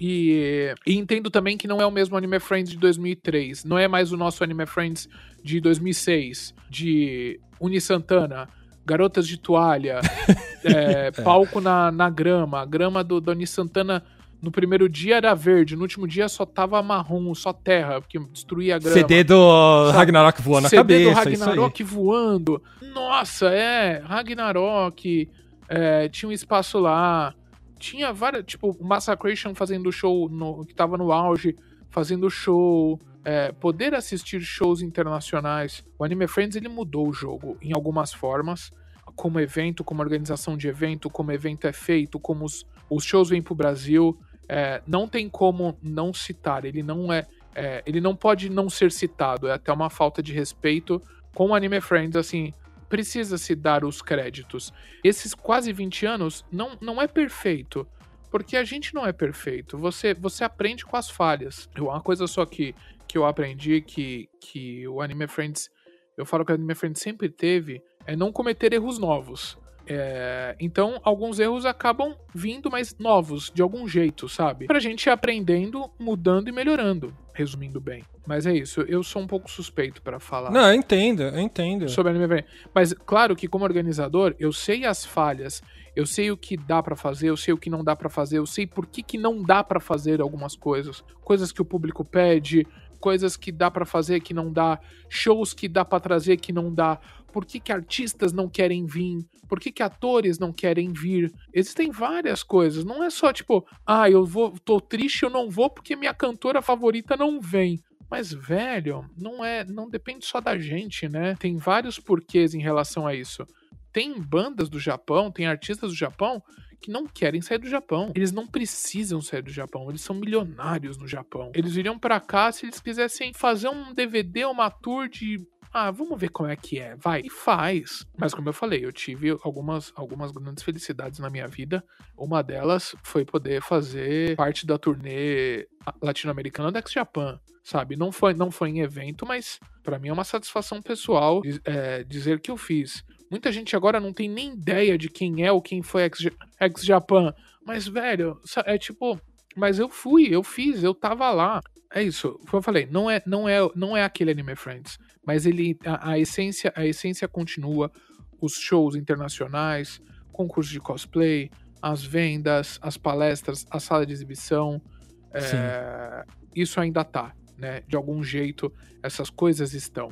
E, e entendo também que não é o mesmo Anime Friends de 2003. Não é mais o nosso Anime Friends de 2006, de Uni Santana, Garotas de Toalha, é, palco na, na grama. A grama do Doni Santana no primeiro dia era verde, no último dia só tava marrom, só terra, porque destruía a grama. CD do Ragnarok voando na CD cabeça, do isso aí. Ragnarok voando. Nossa, é, Ragnarok. é, tinha um espaço lá. Tinha várias, tipo, Massacration fazendo show no, que tava no auge, fazendo show. É, poder assistir shows internacionais. O Anime Friends ele mudou o jogo em algumas formas, como evento, como organização de evento, como evento é feito, como os, os shows vêm pro Brasil. É, não tem como não citar. Ele não é, é, ele não pode não ser citado. É até uma falta de respeito com o Anime Friends, assim. Precisa se dar os créditos. Esses quase 20 anos não, não é perfeito. Porque a gente não é perfeito. Você, você aprende com as falhas. Eu, uma coisa só que, que eu aprendi que, que o Anime Friends. Eu falo que o Anime Friends sempre teve é não cometer erros novos. É, então, alguns erros acabam vindo, mas novos, de algum jeito, sabe? Pra gente ir aprendendo, mudando e melhorando, resumindo bem. Mas é isso, eu sou um pouco suspeito pra falar Não, eu entendo, eu entendo. sobre anime friends. Mas claro que como organizador, eu sei as falhas, eu sei o que dá pra fazer, eu sei o que não dá pra fazer, eu sei por que, que não dá pra fazer algumas coisas, coisas que o público pede, coisas que dá pra fazer que não dá, shows que dá pra trazer que não dá. Por que, que artistas não querem vir? Por que, que atores não querem vir? Existem várias coisas. Não é só tipo, ah, eu vou, tô triste, eu não vou porque minha cantora favorita não vem. Mas, velho, não é. Não depende só da gente, né? Tem vários porquês em relação a isso. Tem bandas do Japão, tem artistas do Japão que não querem sair do Japão. Eles não precisam sair do Japão. Eles são milionários no Japão. Eles viriam pra cá se eles quisessem fazer um DVD, uma tour de ah, vamos ver como é que é, vai. E faz. Mas como eu falei, eu tive algumas, algumas grandes felicidades na minha vida. Uma delas foi poder fazer parte da turnê latino-americana da X-Japan, sabe? Não foi, não foi em evento, mas para mim é uma satisfação pessoal é, dizer que eu fiz. Muita gente agora não tem nem ideia de quem é ou quem foi X-Japan. Mas, velho, é tipo... Mas eu fui, eu fiz, eu tava lá. É isso, como eu falei, não é, não é, não é aquele Anime Friends, mas ele a, a essência, a essência continua, os shows internacionais, concursos de cosplay, as vendas, as palestras, a sala de exibição, é, isso ainda tá, né? De algum jeito, essas coisas estão.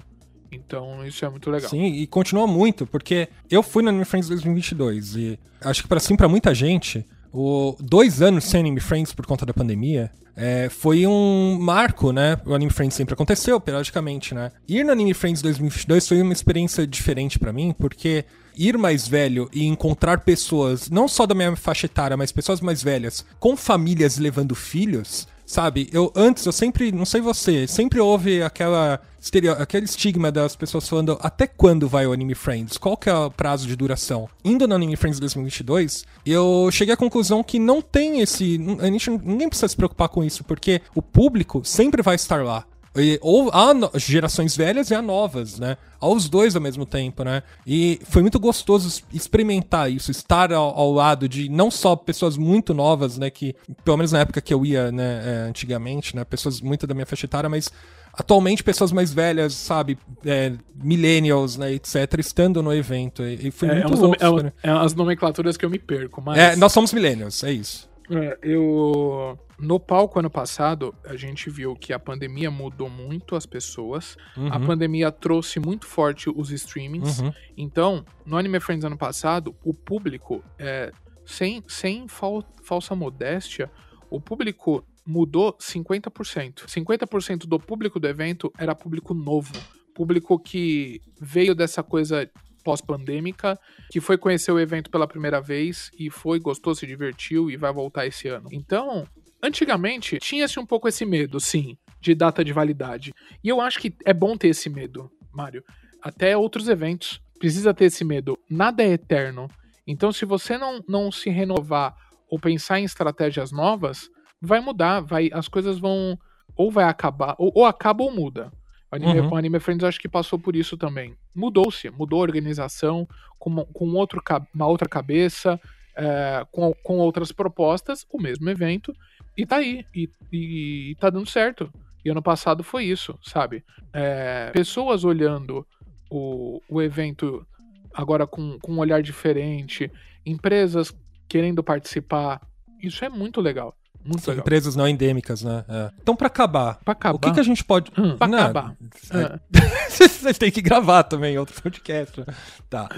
Então, isso é muito legal. Sim, e continua muito, porque eu fui no Anime Friends 2022 e acho que para sim para muita gente, o dois anos sem Anime Friends por conta da pandemia é, foi um marco, né? O Anime Friends sempre aconteceu, periodicamente, né? Ir no Anime Friends 2022 foi uma experiência diferente para mim, porque ir mais velho e encontrar pessoas, não só da minha faixa etária, mas pessoas mais velhas, com famílias levando filhos, sabe? Eu antes, eu sempre, não sei você, sempre houve aquela aquele estigma das pessoas falando até quando vai o Anime Friends? Qual que é o prazo de duração? Indo no Anime Friends 2022, eu cheguei à conclusão que não tem esse, a gente, ninguém precisa se preocupar com isso, porque o público sempre vai estar lá. E, ou há no, gerações velhas e há novas, né? Aos dois ao mesmo tempo, né? E foi muito gostoso experimentar isso, estar ao, ao, lado de não só pessoas muito novas, né? Que, pelo menos na época que eu ia, né, é, antigamente, né? Pessoas muito da minha faixa etária, mas atualmente pessoas mais velhas, sabe? É, millennials, né, etc., estando no evento. E, e foi é, muito é louco. É, né? é as nomenclaturas que eu me perco, mas... É, nós somos millennials, é isso. É, eu. No palco ano passado, a gente viu que a pandemia mudou muito as pessoas. Uhum. A pandemia trouxe muito forte os streamings. Uhum. Então, no Anime Friends ano passado, o público, é, sem, sem fal, falsa modéstia, o público mudou 50%. 50% do público do evento era público novo. Público que veio dessa coisa pós-pandêmica, que foi conhecer o evento pela primeira vez e foi, gostou, se divertiu e vai voltar esse ano. Então, antigamente tinha-se um pouco esse medo, sim, de data de validade. E eu acho que é bom ter esse medo, Mário. Até outros eventos. precisa ter esse medo. Nada é eterno. Então, se você não, não se renovar ou pensar em estratégias novas, vai mudar, vai, as coisas vão ou vai acabar, ou, ou acaba ou muda. O Anime, Uhum. Anime Friends acho que passou por isso também. Mudou-se, mudou a organização, com, com outro, uma outra cabeça, é, com, com outras propostas, o mesmo evento, e tá aí, e, e, e tá dando certo. E ano passado foi isso, sabe? É, pessoas olhando o, o evento agora com, com um olhar diferente, empresas querendo participar, isso é muito legal. Muito Sim, legal. empresas não endêmicas, né? É. Então, pra acabar, Pra acabar. o que, que a gente pode. Hum, pra Não, acabar. é-. Vocês têm que gravar também outro podcast. né? Tá.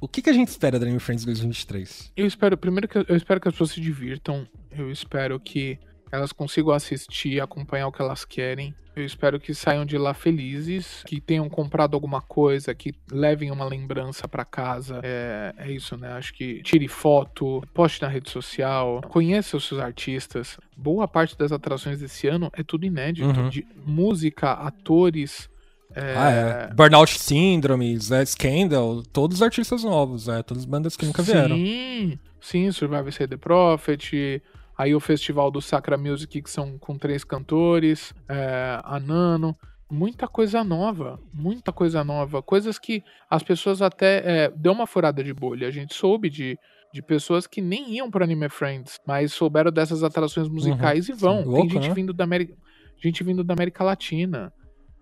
O que, que a gente espera da Anime Friends 2023? Eu espero, primeiro que eu espero que as pessoas se divirtam. Eu espero que elas consigam assistir, acompanhar o que elas querem. Eu espero que saiam de lá felizes, que tenham comprado alguma coisa, que levem uma lembrança pra casa. É, é isso, né? Acho que tire foto, poste na rede social, conheça os seus artistas. Boa parte das atrações desse ano é tudo inédito. Uhum. De música, atores. é, Ah, é. Burnout Syndrome, Zé Scandal, todos os artistas novos, é. Todas as bandas que nunca vieram. Sim, sim, Survival Say the Prophet. Aí o festival do Sacra Music, que são com três cantores, é, a Nano. Muita coisa nova, muita coisa nova. Coisas que as pessoas até. É, deu uma furada de bolha. A gente soube de, de pessoas que nem iam para Anime Friends, mas souberam dessas atrações musicais e vão. Uhum. Sim, Tem louco, gente né? vindo da América. Gente vindo da América Latina.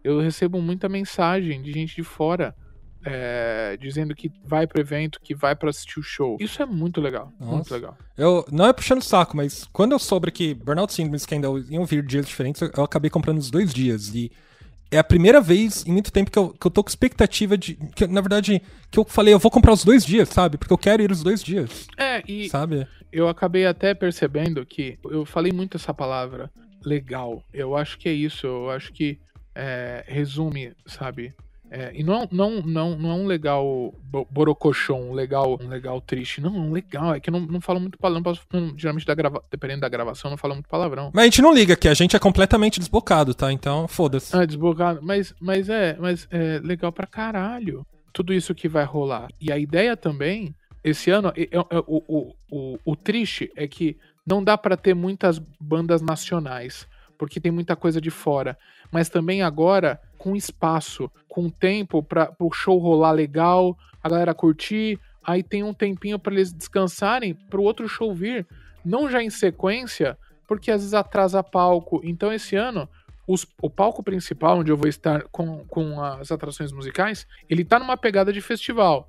Eu recebo muita mensagem de gente de fora é, dizendo que vai pro evento, que vai pra assistir o show. Isso é muito legal, muito Nossa. legal. Eu, não é puxando o saco, mas quando eu soube que Burnout Syndrome e Scandal iam vir dias diferentes, eu, eu acabei comprando os dois dias. E é a primeira vez em muito tempo que eu, que eu tô com expectativa de. Que, na verdade, que eu falei, eu vou comprar os dois dias, sabe? Porque eu quero ir os dois dias, É, e sabe? eu acabei até percebendo que eu falei muito essa palavra legal. Eu acho que é isso, eu acho que é, resume, sabe? É, e não, não, não, não é um legal bo- borocochon, um legal, um legal triste. Não, é um legal. É que eu não, não falo muito palavrão. posso- geralmente, da grava, dependendo da gravação, eu não falo muito palavrão. Mas a gente não liga aqui, a gente é completamente desbocado, tá? Então, foda-se. Ah, desbocado. Mas, mas é, mas é legal pra caralho. Tudo isso que vai rolar. E a ideia também, esse ano, é- é- é- o, o, o, o triste é que não dá pra ter muitas bandas nacionais, porque tem muita coisa de fora. Mas também agora, com espaço, com tempo para o show rolar legal, a galera curtir, aí tem um tempinho pra eles descansarem, pro outro show vir, não já em sequência, porque às vezes atrasa palco. Então esse ano os- o palco principal, onde eu vou estar com, com as atrações musicais, ele tá numa pegada de festival.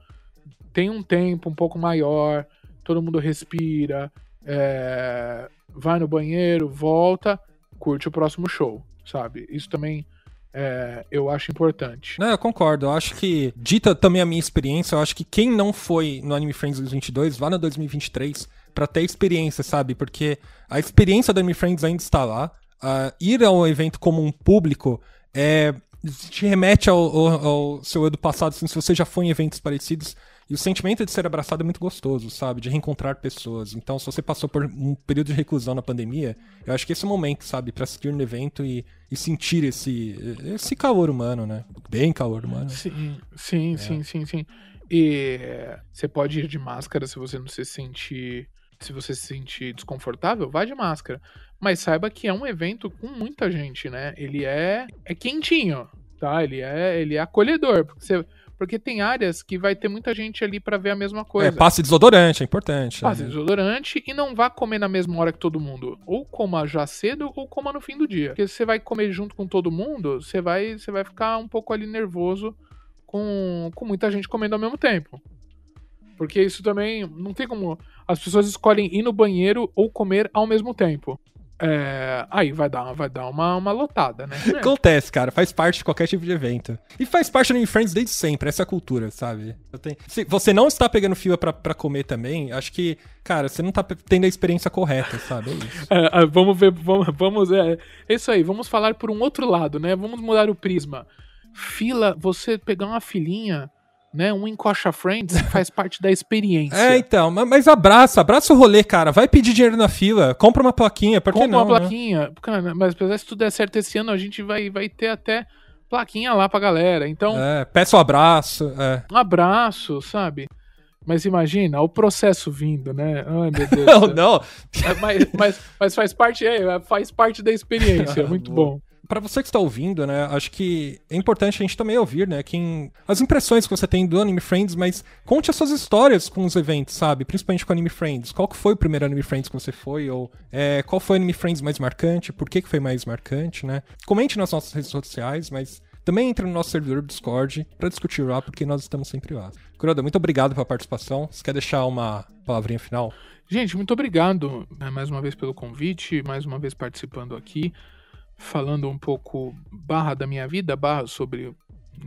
Tem um tempo um pouco maior, todo mundo respira, é, vai no banheiro, volta, curte o próximo show, sabe? Isso também é, eu acho importante. Não, eu concordo. Eu acho que, dita também a minha experiência, eu acho que quem não foi no Anime Friends 2022, vá no 2023 pra ter experiência, sabe? Porque a experiência do Anime Friends ainda está lá. Ah, ir ao evento como um público é, te remete ao, ao- ao seu eu do passado, assim, se você já foi em eventos parecidos. E o sentimento de ser abraçado é muito gostoso, sabe? De reencontrar pessoas. Então, se você passou por um período de reclusão na pandemia, eu acho que esse é o momento, sabe? Pra assistir no evento e, e sentir esse, esse calor humano, né? Bem calor humano. Sim, sim, sim, sim, sim. E é, você pode ir de máscara se você não se sentir. Se você se sentir desconfortável, vá de máscara. Mas saiba que é um evento com muita gente, né? Ele é, é quentinho, tá? Ele é, ele é acolhedor. Porque, você- porque tem áreas que vai ter muita gente ali pra ver a mesma coisa. É, passe desodorante, é importante. Passe né? desodorante e não vá comer na mesma hora que todo mundo. Ou coma já cedo ou coma no fim do dia. Porque se você vai comer junto com todo mundo, você vai, você vai ficar um pouco ali nervoso com, com muita gente comendo ao mesmo tempo. Porque isso também não tem como. As pessoas escolhem ir no banheiro ou comer ao mesmo tempo. É, aí vai dar, vai dar uma, uma lotada, né? É. Acontece, cara, faz parte de qualquer tipo de evento. E faz parte do Anime Friends desde sempre, essa é cultura, sabe? Tenho- Se você não está pegando fila pra, pra comer também, acho que, cara, você não tá tendo a experiência correta, sabe? É isso. É, é, vamos ver, vamos, vamos é, é isso aí, vamos falar por um outro lado, né? Vamos mudar o prisma. Fila, você pegar uma filinha, né? Um encoxa friends faz parte da experiência. É, então, ma- mas abraça, abraça o rolê, cara. Vai pedir dinheiro na fila, compra uma plaquinha, por que Compra não? uma né? plaquinha. Cara, mas apesar se tudo der certo esse ano, a gente vai, vai ter até plaquinha lá pra galera. Então. É, peça um abraço. É. Um abraço, sabe? Mas imagina, o processo vindo, né? Ai, meu Deus. não, não. É, mas, mas, mas, faz parte, é, faz parte da experiência, muito bom para você que está ouvindo, né, acho que é importante a gente também ouvir, né, quem, as impressões que você tem do Anime Friends, mas conte as suas histórias com os eventos, sabe? Principalmente com Anime Friends. Qual que foi o primeiro Anime Friends que você foi? Ou é, qual foi o Anime Friends mais marcante? Por que, que foi mais marcante, né? Comente nas nossas redes sociais, mas também entre no nosso servidor do Discord para discutir lá, porque nós estamos sempre lá. Kuroda, muito obrigado pela participação. Você quer deixar uma palavrinha final? Gente, muito obrigado né, mais uma vez pelo convite, mais uma vez participando aqui falando um pouco barra da minha vida, barra sobre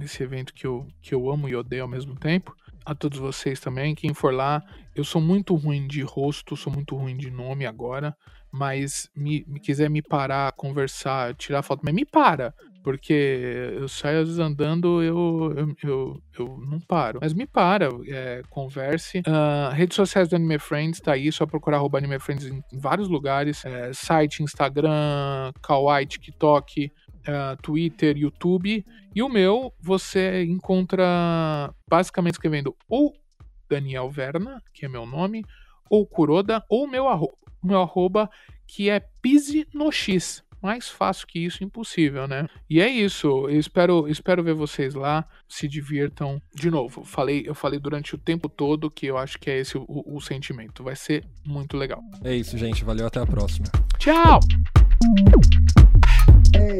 esse evento que eu, que eu amo e odeio ao mesmo tempo. A todos vocês também, quem for lá, eu sou muito ruim de rosto, sou muito ruim de nome agora, mas me, me quiser me parar, conversar, tirar foto, mas me para, porque eu saio às vezes andando, eu, eu, eu, eu não paro. Mas me para, é, converse. Uh, redes sociais do Anime Friends, tá aí, só procurar arroba Anime Friends em vários lugares. É, site, Instagram, Kawaii, TikTok, uh, Twitter, YouTube. E o meu, você encontra basicamente escrevendo ou Daniel Verna, que é meu nome, ou Kuroda, ou meu arroba, meu arroba que é Pise no X mais fácil que isso, impossível, né? E é isso. Eu espero, espero ver vocês lá. Se divirtam. De novo, falei, eu falei durante o tempo todo que eu acho que é esse o, o sentimento. Vai ser muito legal. É isso, gente. Valeu, até a próxima. Tchau! Hey.